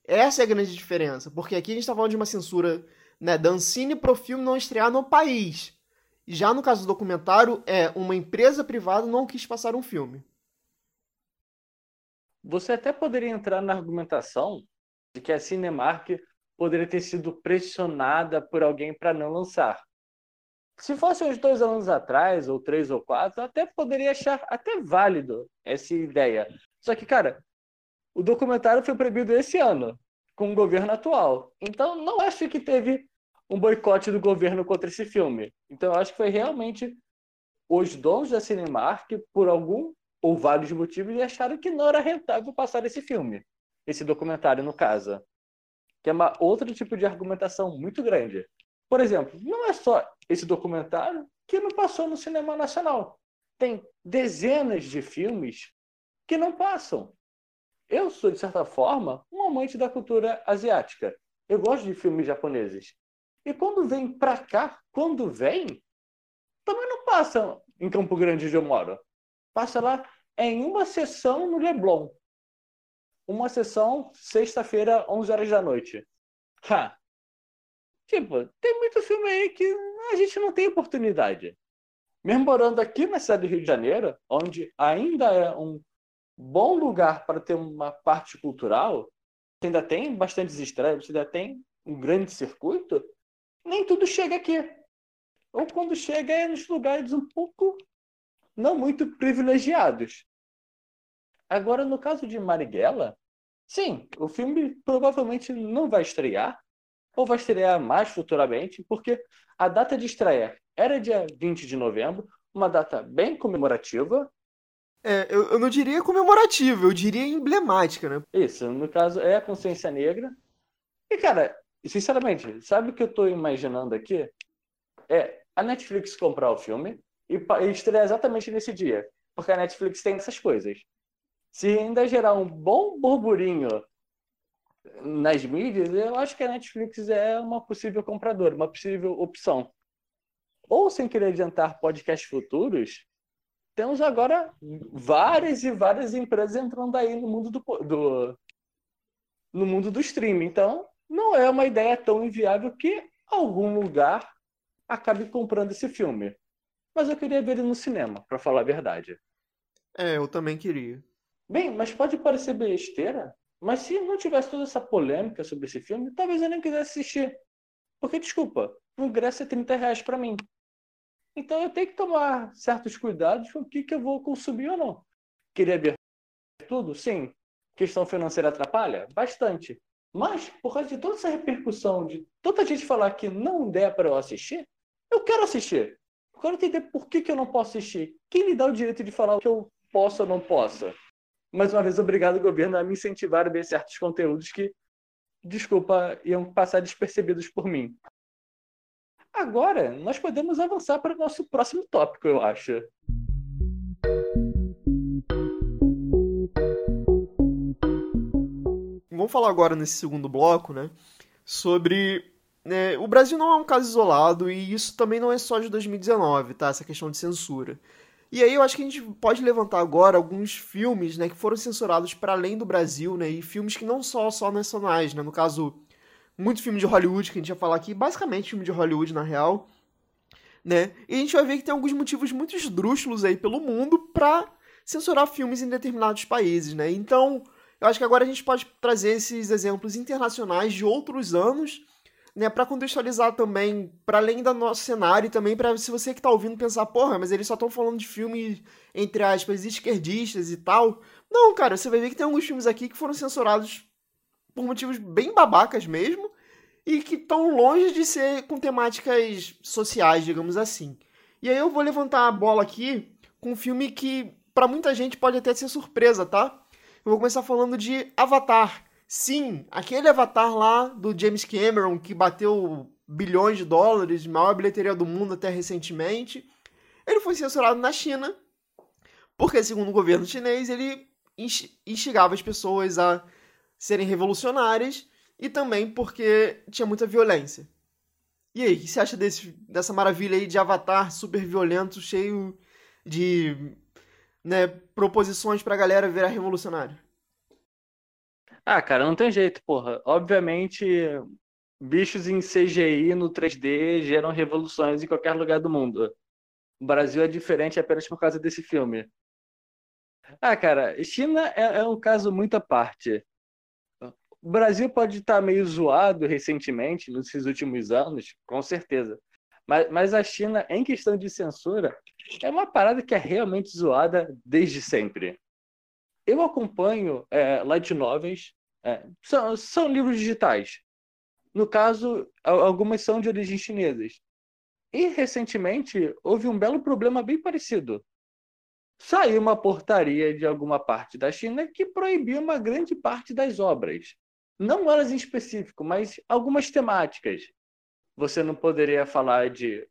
Essa é a grande diferença, porque aqui a gente está falando de uma censura né, da Ancine pro filme não estrear no país. Já no caso do documentário, é uma empresa privada não quis passar um filme. Você até poderia entrar na argumentação de que a Cinemark poderia ter sido pressionada por alguém para não lançar. Se fosse uns dois anos atrás, ou três ou quatro, até poderia achar até válido essa ideia. Só que, cara, o documentário foi proibido esse ano, com o governo atual. Então, não acho que teve um boicote do governo contra esse filme. Então, acho que foi realmente os donos da Cinemark, por algum ou vários motivos, e acharam que não era rentável passar esse filme, esse documentário, no caso. Que é uma outro tipo de argumentação muito grande. Por exemplo, não é só esse documentário que não passou no cinema nacional. Tem dezenas de filmes que não passam. Eu sou, de certa forma, um amante da cultura asiática. Eu gosto de filmes japoneses. E quando vem pra cá, quando vem, também não passa em Campo Grande onde eu moro passa lá em uma sessão no Leblon. Uma sessão sexta-feira, 11 horas da noite. Ha. Tipo, tem muito filme aí que a gente não tem oportunidade. Mesmo morando aqui na cidade do Rio de Janeiro, onde ainda é um bom lugar para ter uma parte cultural, ainda tem bastantes estreias, ainda tem um grande circuito, nem tudo chega aqui. Ou quando chega é nos lugares um pouco não muito privilegiados. Agora, no caso de Marighella, sim, o filme provavelmente não vai estrear, ou vai estrear mais futuramente, porque a data de estreia era dia 20 de novembro, uma data bem comemorativa. É, eu, eu não diria comemorativa, eu diria emblemática, né? Isso, no caso é a consciência negra. E, cara, sinceramente, sabe o que eu tô imaginando aqui? É a Netflix comprar o filme e, e estrear exatamente nesse dia. Porque a Netflix tem essas coisas. Se ainda gerar um bom burburinho nas mídias, eu acho que a Netflix é uma possível compradora, uma possível opção. Ou sem querer adiantar podcasts futuros, temos agora várias e várias empresas entrando aí no mundo do, do no mundo do streaming. Então, não é uma ideia tão inviável que algum lugar acabe comprando esse filme. Mas eu queria ver ele no cinema, para falar a verdade. É, eu também queria. Bem, mas pode parecer besteira, mas se não tivesse toda essa polêmica sobre esse filme, talvez eu nem quisesse assistir. Porque, desculpa, o ingresso é 30 reais para mim. Então eu tenho que tomar certos cuidados com o que, que eu vou consumir ou não. Queria ver tudo? Sim. Questão financeira atrapalha? Bastante. Mas, por causa de toda essa repercussão, de tanta gente falar que não der para eu assistir, eu quero assistir. Eu quero entender por que, que eu não posso assistir. Quem me dá o direito de falar o que eu posso ou não posso? Mais uma vez, obrigado, governo, a me incentivar a ver certos conteúdos que, desculpa, iam passar despercebidos por mim. Agora, nós podemos avançar para o nosso próximo tópico, eu acho. Vamos falar agora nesse segundo bloco, né? Sobre. Né, o Brasil não é um caso isolado e isso também não é só de 2019, tá? Essa questão de censura. E aí eu acho que a gente pode levantar agora alguns filmes, né, que foram censurados para além do Brasil, né, e filmes que não são só nacionais, né, no caso muito filme de Hollywood que a gente vai falar aqui, basicamente filme de Hollywood na real, né? E a gente vai ver que tem alguns motivos muito esdrúxulos aí pelo mundo para censurar filmes em determinados países, né? Então, eu acho que agora a gente pode trazer esses exemplos internacionais de outros anos, né, para contextualizar também para além do nosso cenário e também para se você que tá ouvindo pensar, porra, mas eles só estão falando de filmes entre aspas esquerdistas e tal. Não, cara, você vai ver que tem alguns filmes aqui que foram censurados por motivos bem babacas mesmo, e que estão longe de ser com temáticas sociais, digamos assim. E aí eu vou levantar a bola aqui com um filme que para muita gente pode até ser surpresa, tá? Eu vou começar falando de Avatar. Sim, aquele Avatar lá do James Cameron que bateu bilhões de dólares, maior bilheteria do mundo até recentemente. Ele foi censurado na China, porque segundo o governo chinês, ele instigava as pessoas a serem revolucionárias e também porque tinha muita violência. E aí, o que você acha desse, dessa maravilha aí de Avatar super violento, cheio de né, proposições pra galera virar revolucionário? Ah, cara, não tem jeito, porra. Obviamente, bichos em CGI no 3D geram revoluções em qualquer lugar do mundo. O Brasil é diferente apenas por causa desse filme. Ah, cara, China é, é um caso muito à parte o Brasil pode estar meio zoado recentemente, nesses últimos anos, com certeza. Mas, mas a China, em questão de censura, é uma parada que é realmente zoada desde sempre. Eu acompanho é, light novels, é, são, são livros digitais. No caso, algumas são de origem chinesas. E recentemente houve um belo problema bem parecido. Saiu uma portaria de alguma parte da China que proibia uma grande parte das obras não elas em específico, mas algumas temáticas. Você não poderia falar de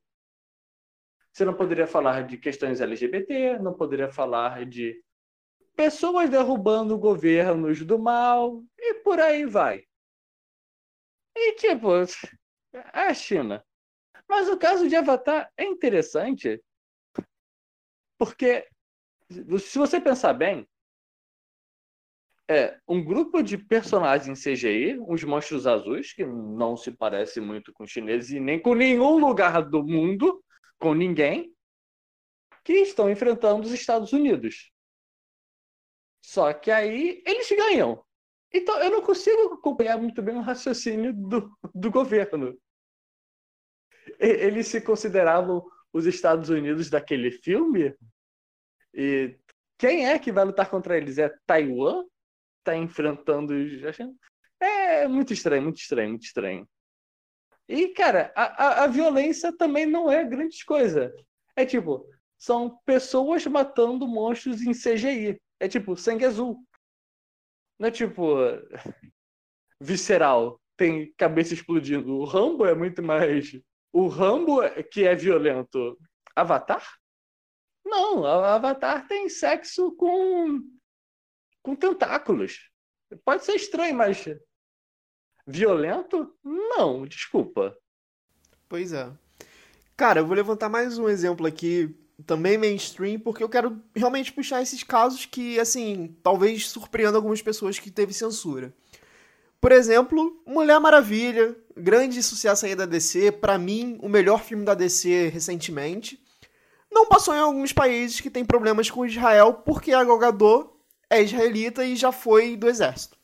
você não poderia falar de questões LGBT, não poderia falar de pessoas derrubando governos do mal e por aí vai. E tipo, é a China. Mas o caso de Avatar é interessante porque Se você pensar bem, é um grupo de personagens CGI, uns monstros azuis, que não se parece muito com chineses e nem com nenhum lugar do mundo, com ninguém, que estão enfrentando os Estados Unidos. Só que aí eles ganham. Então eu não consigo acompanhar muito bem o raciocínio do, do governo. Eles se consideravam os Estados Unidos daquele filme? E quem é que vai lutar contra eles? É Taiwan? Está enfrentando os. É muito estranho, muito estranho, muito estranho. E, cara, a, a, a violência também não é grande coisa. É tipo, são pessoas matando monstros em CGI. É tipo, sangue azul. Não é tipo. <laughs> visceral. Tem cabeça explodindo. O Rambo é muito mais. O Rambo que é violento. Avatar? Não, Avatar tem sexo com. com tentáculos. Pode ser estranho, mas. Violento? Não, desculpa. Pois é. Cara, eu vou levantar mais um exemplo aqui também mainstream, porque eu quero realmente puxar esses casos que, assim, talvez surpreendam algumas pessoas que teve censura. Por exemplo, Mulher Maravilha, grande sucesso aí da DC, para mim, o melhor filme da DC recentemente. Não passou em alguns países que tem problemas com Israel, porque a Gal é israelita e já foi do exército.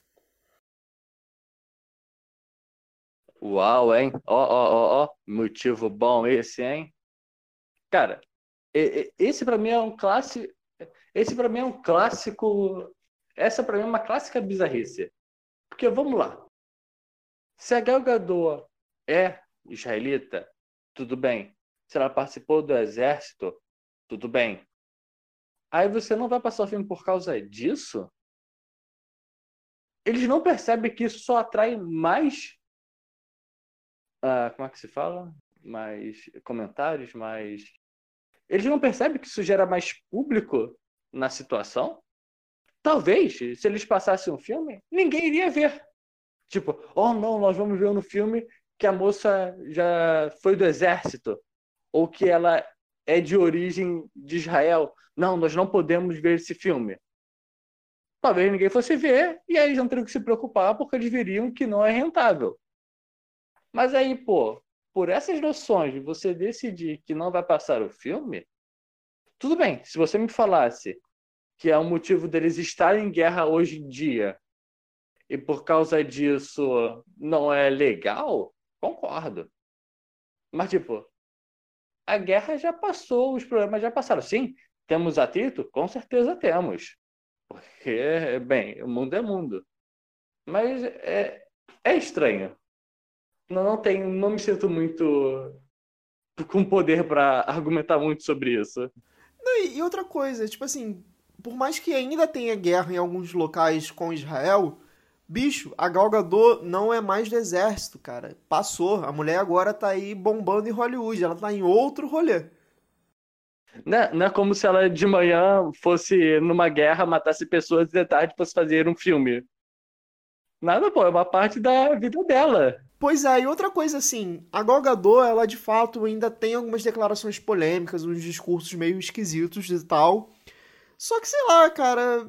Uau, hein? Ó, ó, ó, ó, motivo bom esse, hein? Cara, esse para mim é um clássico. Esse para mim é um clássico. Essa para mim é uma clássica bizarrice. Porque vamos lá. Se a Gal Gadot é israelita, tudo bem. Se ela participou do exército, tudo bem. Aí você não vai passar o filme por causa disso? Eles não percebem que isso só atrai mais. Uh, como é que se fala? Mais comentários, mais eles não percebem que isso gera mais público na situação? Talvez, se eles passassem um filme, ninguém iria ver. Tipo, oh não, nós vamos ver no filme que a moça já foi do exército, ou que ela é de origem de Israel. Não, nós não podemos ver esse filme. Talvez ninguém fosse ver, e aí eles não teriam que se preocupar, porque eles veriam que não é rentável. Mas aí, pô, por essas noções você decidir que não vai passar o filme, tudo bem. Se você me falasse que é o motivo deles estarem em guerra hoje em dia e por causa disso não é legal, concordo. Mas, tipo, a guerra já passou, os problemas já passaram. Sim, temos atrito? Com certeza temos. Porque, bem, o mundo é mundo. Mas é, é estranho não, não tenho, não me sinto muito com poder para <laughs> argumentar muito sobre isso. Não, e outra coisa, tipo assim, por mais que ainda tenha guerra em alguns locais com Israel, bicho, a Gal Gadot não é mais do exército, cara. Passou. A mulher agora tá aí bombando em Hollywood, ela tá em outro rolê. Não é, não é como se ela de manhã fosse numa guerra, matasse pessoas e de tarde fosse fazer um filme. Nada, pô, é uma parte da vida dela. Pois é, e outra coisa assim, a Gal Gadot, ela de fato ainda tem algumas declarações polêmicas, uns discursos meio esquisitos e tal. Só que sei lá, cara,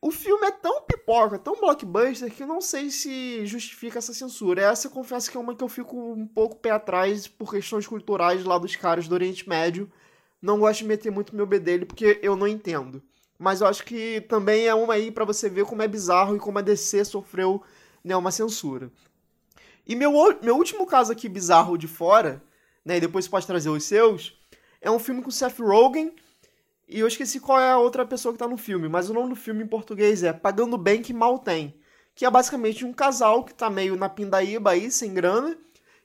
o filme é tão pipoca, tão blockbuster que eu não sei se justifica essa censura. Essa confesso que é uma que eu fico um pouco pé atrás por questões culturais lá dos caras do Oriente Médio. Não gosto de meter muito meu bedelho porque eu não entendo. Mas eu acho que também é uma aí para você ver como é bizarro e como a DC sofreu né, uma censura. E meu, meu último caso aqui bizarro de fora, né, e depois você pode trazer os seus, é um filme com Seth Rogen, e eu esqueci qual é a outra pessoa que tá no filme, mas o nome do filme em português é Pagando Bem Que Mal Tem, que é basicamente um casal que tá meio na pindaíba aí, sem grana,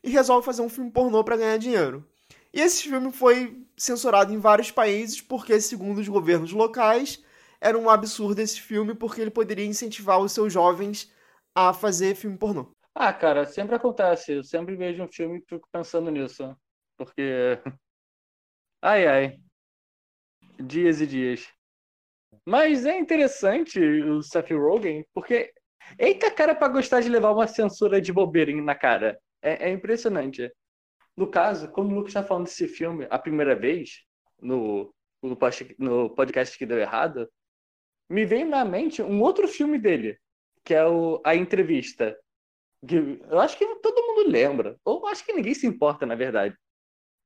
e resolve fazer um filme pornô para ganhar dinheiro. E esse filme foi censurado em vários países porque, segundo os governos locais, era um absurdo esse filme porque ele poderia incentivar os seus jovens a fazer filme pornô. Ah, cara, sempre acontece. Eu sempre vejo um filme e fico pensando nisso. Porque. <laughs> Ai, ai. Dias e dias. Mas é interessante o Seth Rogen, porque. Eita, cara, pra gostar de levar uma censura de bobeira na cara. É, é impressionante. No caso, como o Lucas está falando desse filme a primeira vez, no no podcast que deu errado, me vem na mente um outro filme dele, que é o A Entrevista. Eu acho que todo mundo lembra, ou acho que ninguém se importa, na verdade.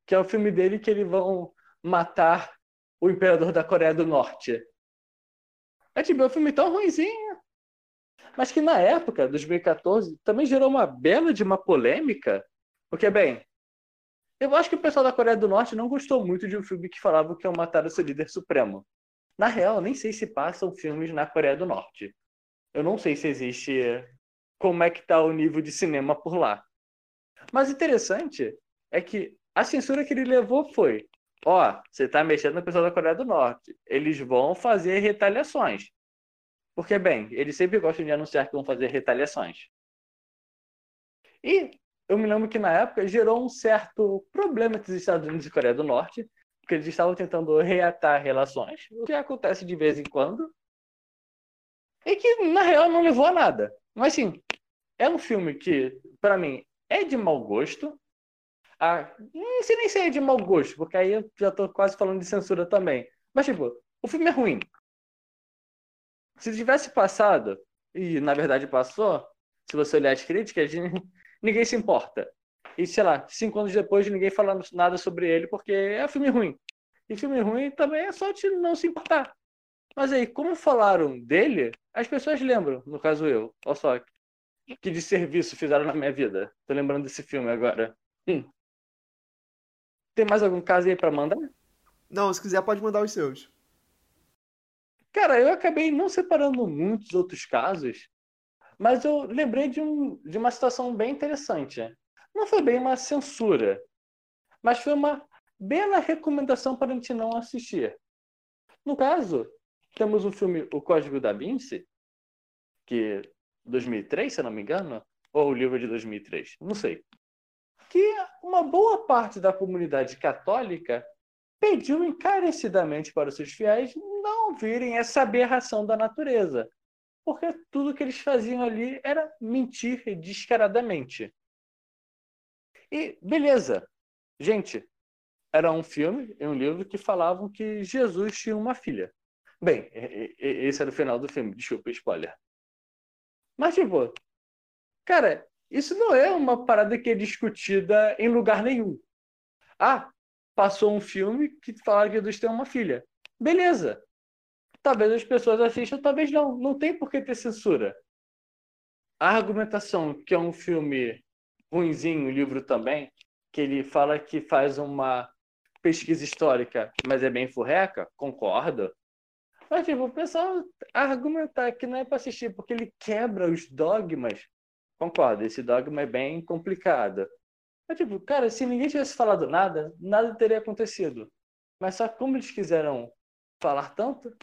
Que é o filme dele que eles vão matar o imperador da Coreia do Norte. É tipo, é um filme tão ruimzinho, mas que na época, 2014, também gerou uma bela de uma polêmica, porque, bem, eu acho que o pessoal da Coreia do Norte não gostou muito de um filme que falava que iam matar o seu líder supremo. Na real, nem sei se passam filmes na Coreia do Norte. Eu não sei se existe como é que tá o nível de cinema por lá. Mas interessante é que a censura que ele levou foi: ó, você tá mexendo no pessoal da Coreia do Norte. Eles vão fazer retaliações. Porque, bem, eles sempre gostam de anunciar que vão fazer retaliações. E eu me lembro que na época gerou um certo problema entre os Estados Unidos e Coreia do Norte, porque eles estavam tentando reatar relações, o que acontece de vez em quando, e que na real não levou a nada. Mas assim, é um filme que, para mim, é de mau gosto. Ah, não sei nem se é de mau gosto, porque aí eu já tô quase falando de censura também. Mas, tipo, o filme é ruim. Se tivesse passado, e na verdade passou, se você olhar as críticas, <laughs> ninguém se importa. E, sei lá, cinco anos depois ninguém fala nada sobre ele porque é um filme ruim. E filme ruim também é só de não se importar. Mas aí, como falaram dele, as pessoas lembram, no caso eu. Olha só, que de serviço fizeram na minha vida. Tô lembrando desse filme agora. Hum. Tem mais algum caso aí para mandar? Não, se quiser pode mandar os seus. Cara, eu acabei não separando muitos outros casos, mas eu lembrei de, um, de uma situação bem interessante. Não foi bem uma censura, mas foi uma bela recomendação para a gente não assistir. No caso, temos o filme O Código da Vinci, que 2003, se não me engano, ou o livro de 2003, não sei. Que uma boa parte da comunidade católica pediu encarecidamente para os seus fiéis não virem essa aberração da natureza, porque tudo que eles faziam ali era mentir descaradamente. E beleza, gente, era um filme e um livro que falavam que Jesus tinha uma filha. Bem, esse era o final do filme, desculpa, spoiler. Mas, tipo, cara, isso não é uma parada que é discutida em lugar nenhum. Ah, passou um filme que fala que Jesus tem uma filha. Beleza. Talvez as pessoas assistam, talvez não. Não tem por que ter censura. A argumentação que é um filme ruinzinho, o livro também, que ele fala que faz uma pesquisa histórica, mas é bem furreca, concordo. Mas, tipo, o pessoal argumentar que não é para assistir porque ele quebra os dogmas. Concordo, esse dogma é bem complicado. Mas, tipo, cara, se ninguém tivesse falado nada, nada teria acontecido. Mas só como eles quiseram falar tanto,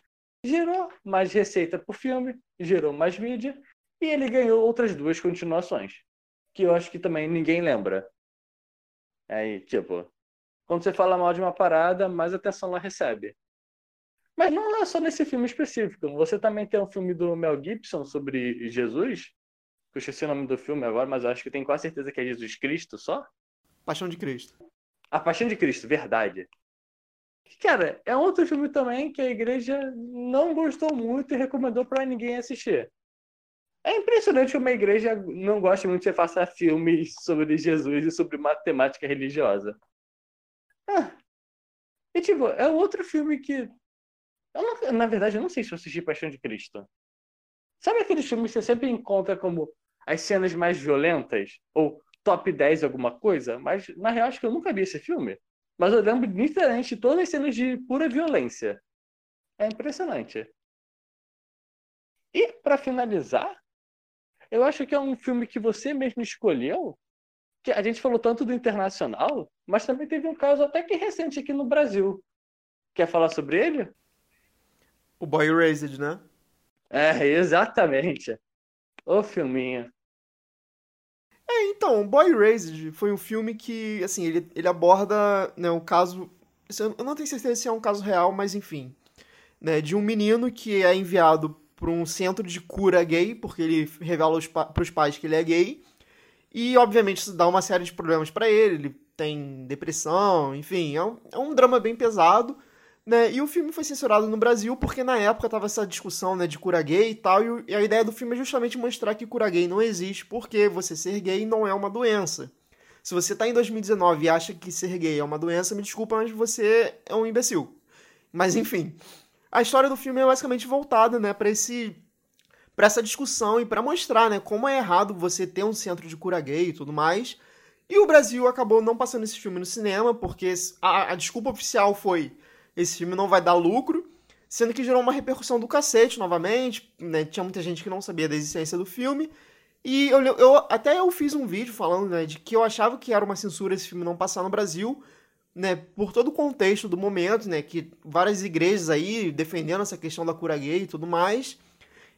gerou mais receita pro filme, gerou mais mídia, e ele ganhou outras duas continuações. Que eu acho que também ninguém lembra. Aí, tipo, quando você fala mal de uma parada, mais atenção ela recebe. Mas não é só nesse filme específico. Você também tem um filme do Mel Gibson sobre Jesus, eu esqueci o nome do filme agora, mas eu acho que tenho quase certeza que é Jesus Cristo só. Paixão de Cristo. A Paixão de Cristo, verdade. Cara, é outro filme também que a igreja não gostou muito e recomendou para ninguém assistir. É impressionante que uma igreja não goste muito você faça filmes sobre Jesus e sobre matemática religiosa. Ah. E tipo, é outro filme que. Não, na verdade, eu não sei se eu assisti Paixão de Cristo. Sabe aqueles filmes que você sempre encontra como as cenas mais violentas? Ou top 10 alguma coisa? Mas, na real, acho que eu nunca vi esse filme. Mas eu lembro nitidamente de todas as cenas de pura violência. É impressionante. E, para finalizar, eu acho que é um filme que você mesmo escolheu. Que a gente falou tanto do internacional, mas também teve um caso até que recente aqui no Brasil. Quer falar sobre ele? O Boy Erased, né? É, exatamente. O filminho. É, então, Boy Raised foi um filme que, assim, ele, ele aborda né, o caso. Eu não tenho certeza se é um caso real, mas enfim. Né, de um menino que é enviado para um centro de cura gay, porque ele revela para os pais que ele é gay. E, obviamente, isso dá uma série de problemas para ele. Ele tem depressão, enfim. É um, é um drama bem pesado Né? E o filme foi censurado no Brasil porque na época tava essa discussão né, de cura gay e tal, e a ideia do filme é justamente mostrar que cura gay não existe porque você ser gay não é uma doença. Se você tá em 2019 e acha que ser gay é uma doença, me desculpa, mas você é um imbecil. Mas enfim, a história do filme é basicamente voltada né, para esse para essa discussão e para mostrar né, como é errado você ter um centro de cura gay e tudo mais. E o Brasil acabou não passando esse filme no cinema, porque a, a desculpa oficial foi esse filme não vai dar lucro, sendo que gerou uma repercussão do cacete novamente, né? Tinha muita gente que não sabia da existência do filme. E eu, eu até eu fiz um vídeo falando né, de que eu achava que era uma censura esse filme não passar no Brasil, né, por todo o contexto do momento, né, que várias igrejas aí defendendo essa questão da cura gay e tudo mais,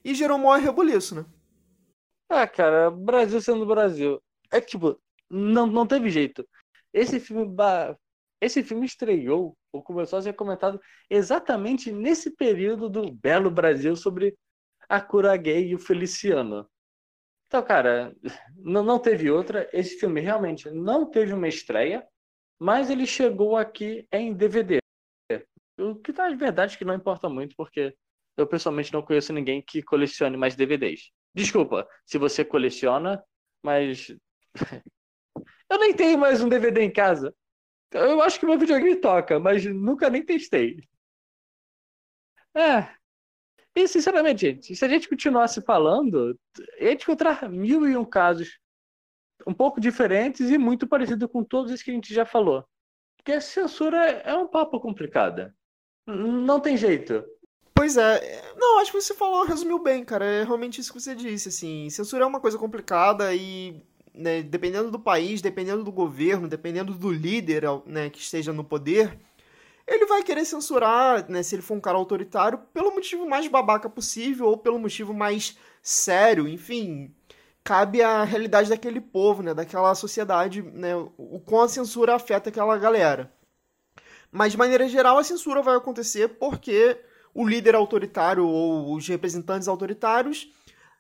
e gerou maior rebuliço, né? Ah, cara, Brasil sendo Brasil. É tipo, não, não teve jeito. Esse filme esse filme estreou, ou começou a ser comentado exatamente nesse período do belo Brasil sobre a cura gay e o Feliciano. Então, cara, não, não teve outra. Esse filme realmente não teve uma estreia, mas ele chegou aqui em DVD. O que tá de verdade que não importa muito, porque eu pessoalmente não conheço ninguém que colecione mais DVDs. Desculpa se você coleciona, mas <laughs> eu nem tenho mais um DVD em casa. Eu acho que meu videogame toca, mas nunca nem testei. É. E, sinceramente, gente, se a gente continuasse falando, a gente encontrar mil e um casos um pouco diferentes e muito parecido com todos os que a gente já falou. Porque a censura é um papo complicada. Não tem jeito. Pois é. Não, acho que você falou, resumiu bem, cara. É realmente isso que você disse, assim. Censura é uma coisa complicada e né, dependendo do país, dependendo do governo, dependendo do líder né, que esteja no poder, ele vai querer censurar, né, se ele for um cara autoritário, pelo motivo mais babaca possível ou pelo motivo mais sério, enfim. Cabe à realidade daquele povo, né, daquela sociedade, né, o quão a censura afeta aquela galera. Mas, de maneira geral, a censura vai acontecer porque o líder autoritário ou os representantes autoritários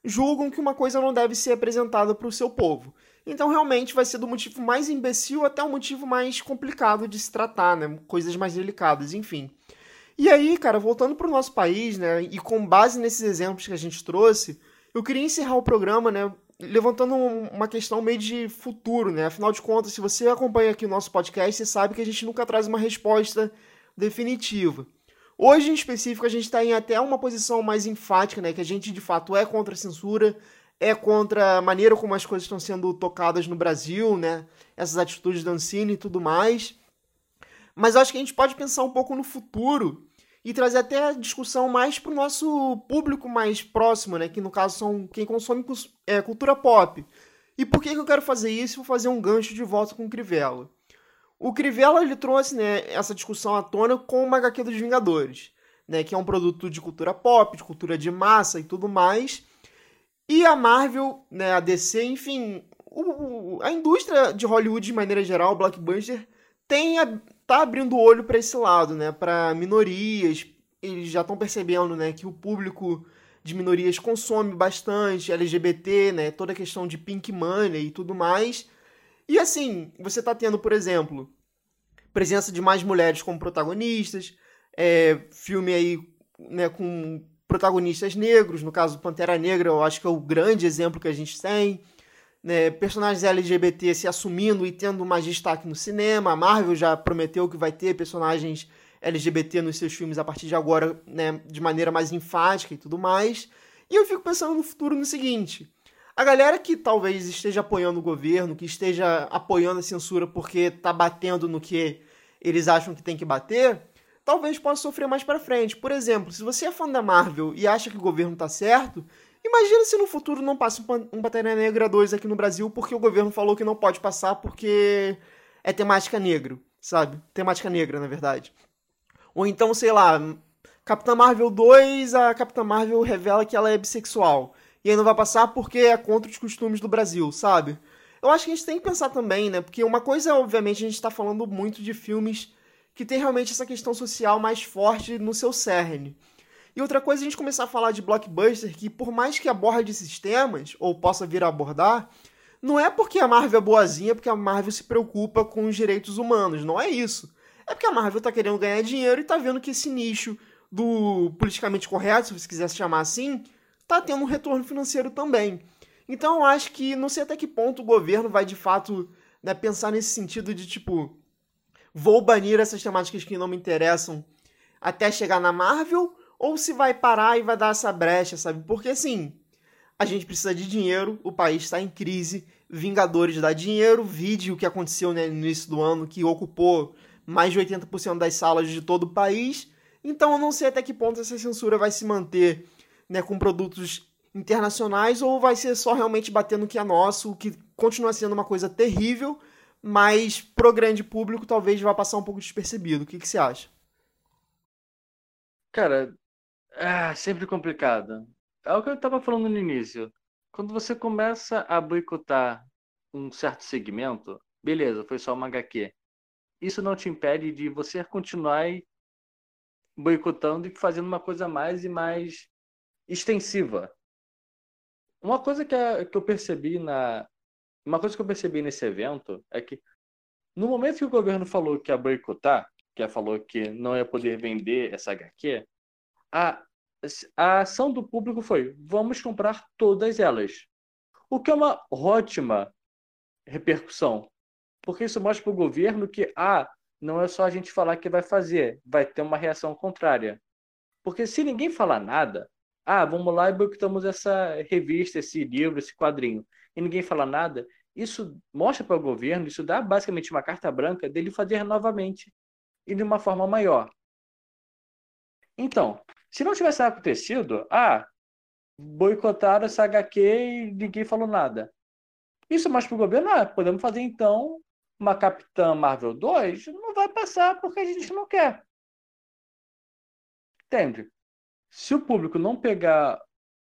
julgam que uma coisa não deve ser apresentada para o seu povo. Então, realmente, vai ser do motivo mais imbecil até o motivo mais complicado de se tratar, né? Coisas mais delicadas, enfim. E aí, cara, voltando para o nosso país, né? E com base nesses exemplos que a gente trouxe, eu queria encerrar o programa, né? Levantando uma questão meio de futuro, né? Afinal de contas, se você acompanha aqui o nosso podcast, você sabe que a gente nunca traz uma resposta definitiva. Hoje, em específico, a gente está em até uma posição mais enfática, né? Que a gente de fato é contra a censura, é contra a maneira como as coisas estão sendo tocadas no Brasil, né? Essas atitudes da Ancine e tudo mais. Mas acho que a gente pode pensar um pouco no futuro e trazer até a discussão mais para o nosso público mais próximo, né? Que no caso são quem consome é, cultura pop. E por que, que eu quero fazer isso? Vou fazer um gancho de volta com o Crivella. O Crivella ele trouxe né, essa discussão à tona com o HQ dos Vingadores, né, que é um produto de cultura pop, de cultura de massa e tudo mais. E a Marvel, né, a DC, enfim, o, a indústria de Hollywood de maneira geral, blockbuster, tem a, tá abrindo o olho para esse lado, né, para minorias. Eles já estão percebendo, né, que o público de minorias consome bastante LGBT, né, toda a questão de pink money e tudo mais. E assim, você está tendo, por exemplo, presença de mais mulheres como protagonistas, é, filme aí né, com protagonistas negros, no caso Pantera Negra, eu acho que é o grande exemplo que a gente tem. Né, personagens LGBT se assumindo e tendo mais destaque no cinema. A Marvel já prometeu que vai ter personagens LGBT nos seus filmes a partir de agora, né, de maneira mais enfática e tudo mais. E eu fico pensando no futuro no seguinte: a galera que talvez esteja apoiando o governo, que esteja apoiando a censura porque tá batendo no que eles acham que tem que bater, talvez possa sofrer mais para frente. Por exemplo, se você é fã da Marvel e acha que o governo tá certo, imagina se no futuro não passa um Pantera Negra 2 aqui no Brasil porque o governo falou que não pode passar porque é temática negro, sabe? Temática negra, na verdade. Ou então, sei lá, Capitã Marvel 2, a Capitã Marvel revela que ela é bissexual e aí não vai passar porque é contra os costumes do Brasil, sabe? Eu acho que a gente tem que pensar também, né? Porque uma coisa, obviamente, a gente está falando muito de filmes que tem realmente essa questão social mais forte no seu cerne. E outra coisa, a gente começar a falar de blockbuster que, por mais que aborde esses temas, ou possa vir a abordar, não é porque a Marvel é boazinha, porque a Marvel se preocupa com os direitos humanos, não é isso. É porque a Marvel tá querendo ganhar dinheiro e tá vendo que esse nicho do politicamente correto, se você quisesse chamar assim, tá tendo um retorno financeiro também. Então eu acho que não sei até que ponto o governo vai de fato né, pensar nesse sentido de tipo, vou banir essas temáticas que não me interessam até chegar na Marvel, ou se vai parar e vai dar essa brecha, sabe? Porque assim, a gente precisa de dinheiro, o país está em crise, Vingadores dá dinheiro, vídeo que aconteceu né, no início do ano, que ocupou mais de 80% das salas de todo o país. Então eu não sei até que ponto essa censura vai se manter né, com produtos internacionais ou vai ser só realmente batendo no que é nosso, o que continua sendo uma coisa terrível, mas pro grande público talvez vá passar um pouco despercebido. O que, que você acha? Cara, é sempre complicado. É o que eu estava falando no início. Quando você começa a boicotar um certo segmento, beleza, foi só uma HQ. Isso não te impede de você continuar boicotando e fazendo uma coisa mais e mais extensiva. Uma coisa que, que eu percebi na uma coisa que eu percebi nesse evento é que no momento que o governo falou que ia boicotar, que falou que não ia poder vender essa HQ, a, a ação do público foi: vamos comprar todas elas. O que é uma ótima repercussão, porque isso mostra para o governo que ah, não é só a gente falar que vai fazer, vai ter uma reação contrária. Porque se ninguém falar nada, ah, vamos lá e boicotamos essa revista, esse livro, esse quadrinho, e ninguém fala nada, isso mostra para o governo, isso dá basicamente uma carta branca dele fazer novamente e de uma forma maior. Então, se não tivesse acontecido, ah, boicotaram essa HQ e ninguém falou nada. Isso mostra para o governo, ah, podemos fazer então uma Capitã Marvel 2? Não vai passar porque a gente não quer. Entende? Se o público não pegar,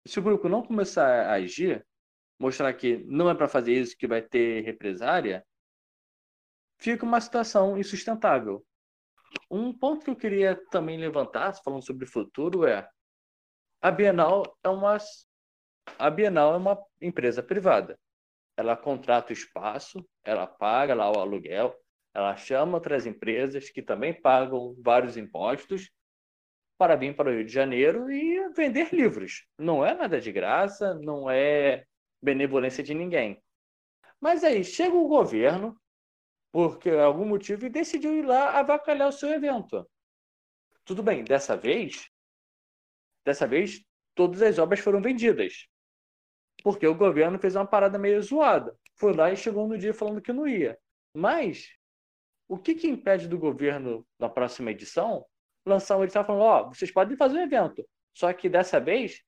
se o público não começar a agir, mostrar que não é para fazer isso, que vai ter represária, fica uma situação insustentável. Um ponto que eu queria também levantar, falando sobre o futuro, é a Bienal é uma a Bienal é uma empresa privada. Ela contrata o espaço, ela paga lá o aluguel, ela chama outras empresas que também pagam vários impostos para vir para o Rio de Janeiro e vender livros. Não é nada de graça, não é benevolência de ninguém. Mas aí chega o governo, por algum motivo, e decidiu ir lá avacalhar o seu evento. Tudo bem, dessa vez, dessa vez, todas as obras foram vendidas. Porque o governo fez uma parada meio zoada. Foi lá e chegou no dia falando que não ia. Mas, o que, que impede do governo, na próxima edição, lançar um edital falando: ó, oh, vocês podem fazer um evento, só que dessa vez,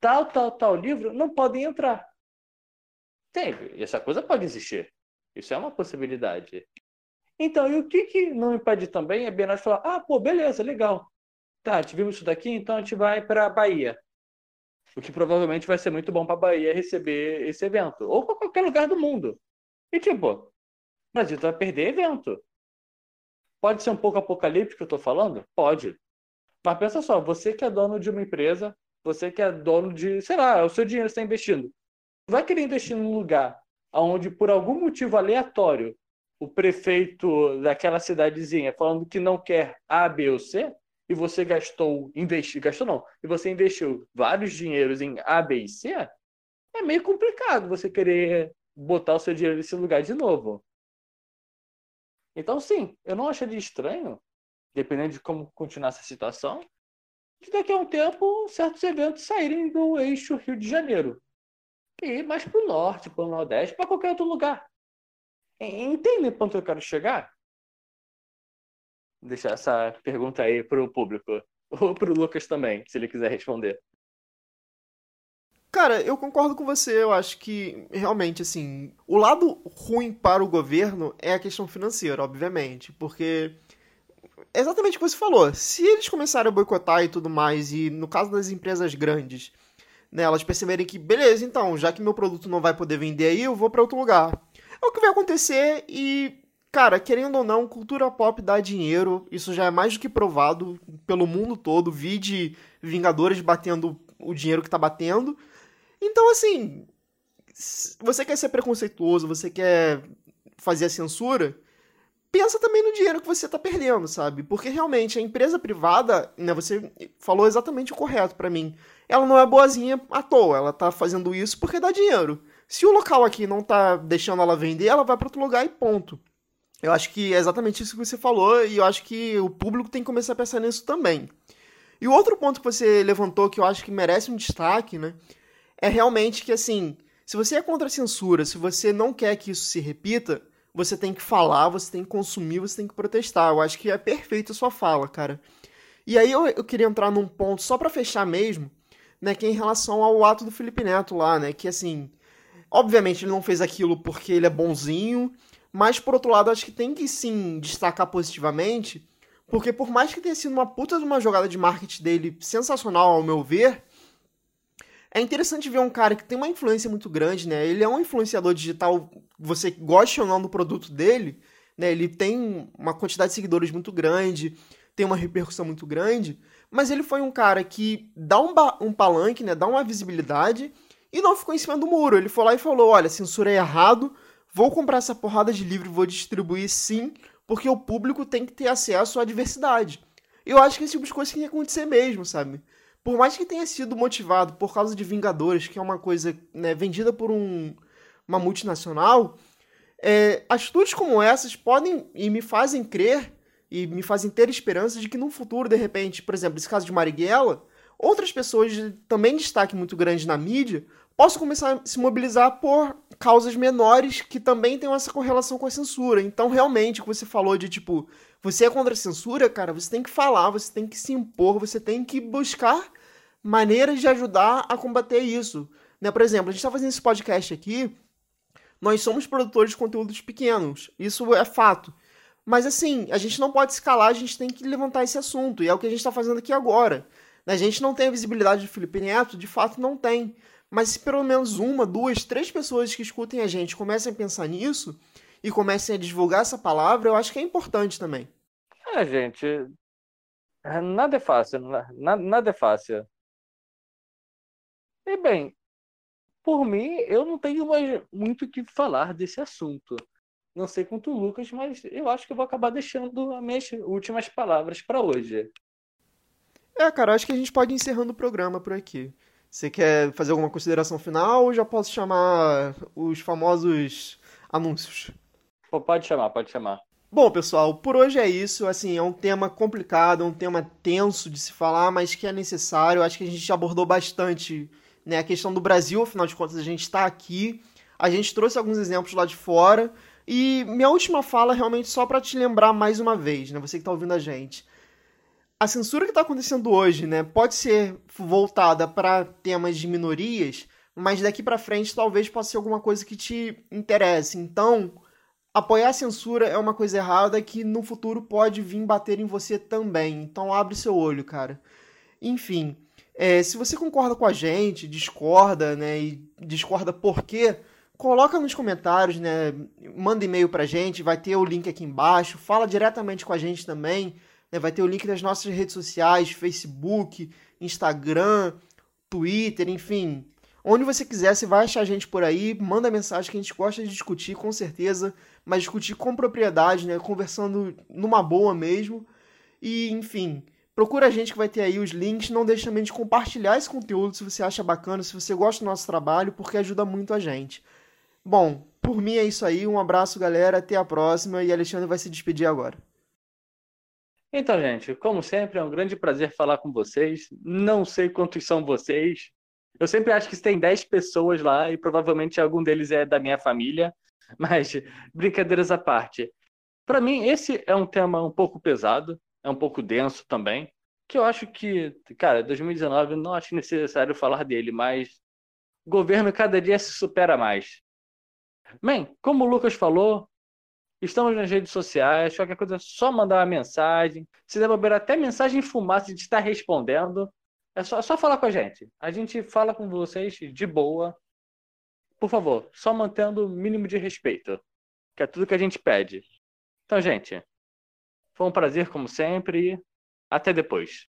tal, tal, tal livro não podem entrar. Tem, essa coisa pode existir. Isso é uma possibilidade. Então, e o que, que não impede também é Bienal falar: ah, pô, beleza, legal. Tá, tivemos isso daqui, então a gente vai para a Bahia. O que provavelmente vai ser muito bom para a Bahia receber esse evento. Ou para qualquer lugar do mundo. E tipo, o Brasil vai perder evento. Pode ser um pouco apocalíptico que eu estou falando? Pode. Mas pensa só, você que é dono de uma empresa, você que é dono de, sei lá, é o seu dinheiro está investindo vai querer investir num lugar onde, por algum motivo aleatório, o prefeito daquela cidadezinha falando que não quer A, B ou C, e você gastou, investiu, gastou não, e você investiu vários dinheiros em A, B e C, é meio complicado você querer botar o seu dinheiro nesse lugar de novo. Então, sim, eu não acharia estranho, dependendo de como continuar essa situação, que daqui a um tempo certos eventos saírem do eixo Rio de Janeiro e ir mais para o norte, para o nordeste, para qualquer outro lugar. Entende o ponto que eu quero chegar? Deixar essa pergunta aí para o público. <laughs> Ou para o Lucas também, se ele quiser responder. Cara, eu concordo com você. Eu acho que, realmente, assim, o lado ruim para o governo é a questão financeira, obviamente. Porque, exatamente o que você falou, se eles começarem a boicotar e tudo mais, e no caso das empresas grandes, né, elas perceberem que, beleza, então, já que meu produto não vai poder vender aí, eu vou para outro lugar. É o que vai acontecer e, cara, querendo ou não, cultura pop dá dinheiro, isso já é mais do que provado pelo mundo todo, vi de Vingadores batendo o dinheiro que tá batendo. Então, assim, você quer ser preconceituoso, você quer fazer a censura, pensa também no dinheiro que você está perdendo, sabe? Porque realmente a empresa privada, né, você falou exatamente o correto para mim. Ela não é boazinha à toa, ela tá fazendo isso porque dá dinheiro. Se o local aqui não tá deixando ela vender, ela vai para outro lugar e ponto. Eu acho que é exatamente isso que você falou e eu acho que o público tem que começar a pensar nisso também. E o outro ponto que você levantou que eu acho que merece um destaque, né, é realmente que assim, se você é contra a censura, se você não quer que isso se repita, você tem que falar, você tem que consumir, você tem que protestar. Eu acho que é perfeito a sua fala, cara. E aí eu, eu queria entrar num ponto só para fechar mesmo, né, que é em relação ao ato do Felipe Neto lá, né, que assim, obviamente ele não fez aquilo porque ele é bonzinho, mas por outro lado acho que tem que sim destacar positivamente, porque por mais que tenha sido uma puta de uma jogada de marketing dele sensacional ao meu ver, é interessante ver um cara que tem uma influência muito grande, né? Ele é um influenciador digital, você gosta ou não do produto dele, né? Ele tem uma quantidade de seguidores muito grande, tem uma repercussão muito grande, mas ele foi um cara que dá um, um palanque, né? Dá uma visibilidade e não ficou em cima do muro. Ele foi lá e falou: olha, censura é errado, vou comprar essa porrada de livro e vou distribuir sim, porque o público tem que ter acesso à diversidade. Eu acho que esse tipo de coisa tem que acontecer mesmo, sabe? por mais que tenha sido motivado por causa de Vingadores, que é uma coisa né, vendida por um, uma multinacional, é, atitudes como essas podem e me fazem crer e me fazem ter esperança de que no futuro, de repente, por exemplo, esse caso de Marighella, outras pessoas de também destaque muito grande na mídia possam começar a se mobilizar por causas menores que também tenham essa correlação com a censura. Então, realmente, o que você falou de tipo, você é contra a censura, cara, você tem que falar, você tem que se impor, você tem que buscar maneiras de ajudar a combater isso. Né? Por exemplo, a gente está fazendo esse podcast aqui, nós somos produtores de conteúdos pequenos, isso é fato. Mas assim, a gente não pode escalar, a gente tem que levantar esse assunto, e é o que a gente está fazendo aqui agora. A gente não tem a visibilidade do Felipe Neto, de fato não tem. Mas se pelo menos uma, duas, três pessoas que escutem a gente comecem a pensar nisso, e comecem a divulgar essa palavra, eu acho que é importante também. É, gente, é, nada é fácil, nada, nada é fácil. E bem, por mim, eu não tenho mais muito o que falar desse assunto. Não sei quanto o Lucas, mas eu acho que eu vou acabar deixando as minhas últimas palavras para hoje. É, cara, acho que a gente pode ir encerrando o programa por aqui. Você quer fazer alguma consideração final ou já posso chamar os famosos anúncios? Pode chamar, pode chamar. Bom, pessoal, por hoje é isso. Assim, é um tema complicado, é um tema tenso de se falar, mas que é necessário. Acho que a gente abordou bastante né, a questão do Brasil, afinal de contas, a gente está aqui. A gente trouxe alguns exemplos lá de fora. E minha última fala, realmente, só para te lembrar mais uma vez, né, você que está ouvindo a gente. A censura que está acontecendo hoje, né, pode ser voltada para temas de minorias, mas daqui para frente talvez possa ser alguma coisa que te interesse. Então, apoiar a censura é uma coisa errada que no futuro pode vir bater em você também. Então abre seu olho, cara. Enfim, é, se você concorda com a gente, discorda, né, e discorda por quê, coloca nos comentários, né, manda e-mail pra gente, vai ter o link aqui embaixo, fala diretamente com a gente também, né, vai ter o link das nossas redes sociais, Facebook, Instagram, Twitter, enfim, onde você quiser, você vai achar a gente por aí, manda mensagem que a gente gosta de discutir, com certeza, mas discutir com propriedade, né? Conversando numa boa mesmo. E, enfim, procura a gente que vai ter aí os links. Não deixe também de compartilhar esse conteúdo se você acha bacana, se você gosta do nosso trabalho, porque ajuda muito a gente. Bom, por mim é isso aí. Um abraço, galera. Até a próxima. E Alexandre vai se despedir agora. Então, gente, como sempre, é um grande prazer falar com vocês. Não sei quantos são vocês. Eu sempre acho que tem 10 pessoas lá e provavelmente algum deles é da minha família. Mas, brincadeiras à parte. Para mim, esse é um tema um pouco pesado, é um pouco denso também, que eu acho que, cara, 2019 não acho necessário falar dele, mas o governo cada dia se supera mais. Bem, como o Lucas falou, estamos nas redes sociais, qualquer coisa é só mandar uma mensagem. Se der até mensagem em fumaça, a gente está respondendo. É só, é só falar com a gente. A gente fala com vocês de boa por favor, só mantendo o mínimo de respeito, que é tudo que a gente pede. Então, gente, foi um prazer como sempre até depois.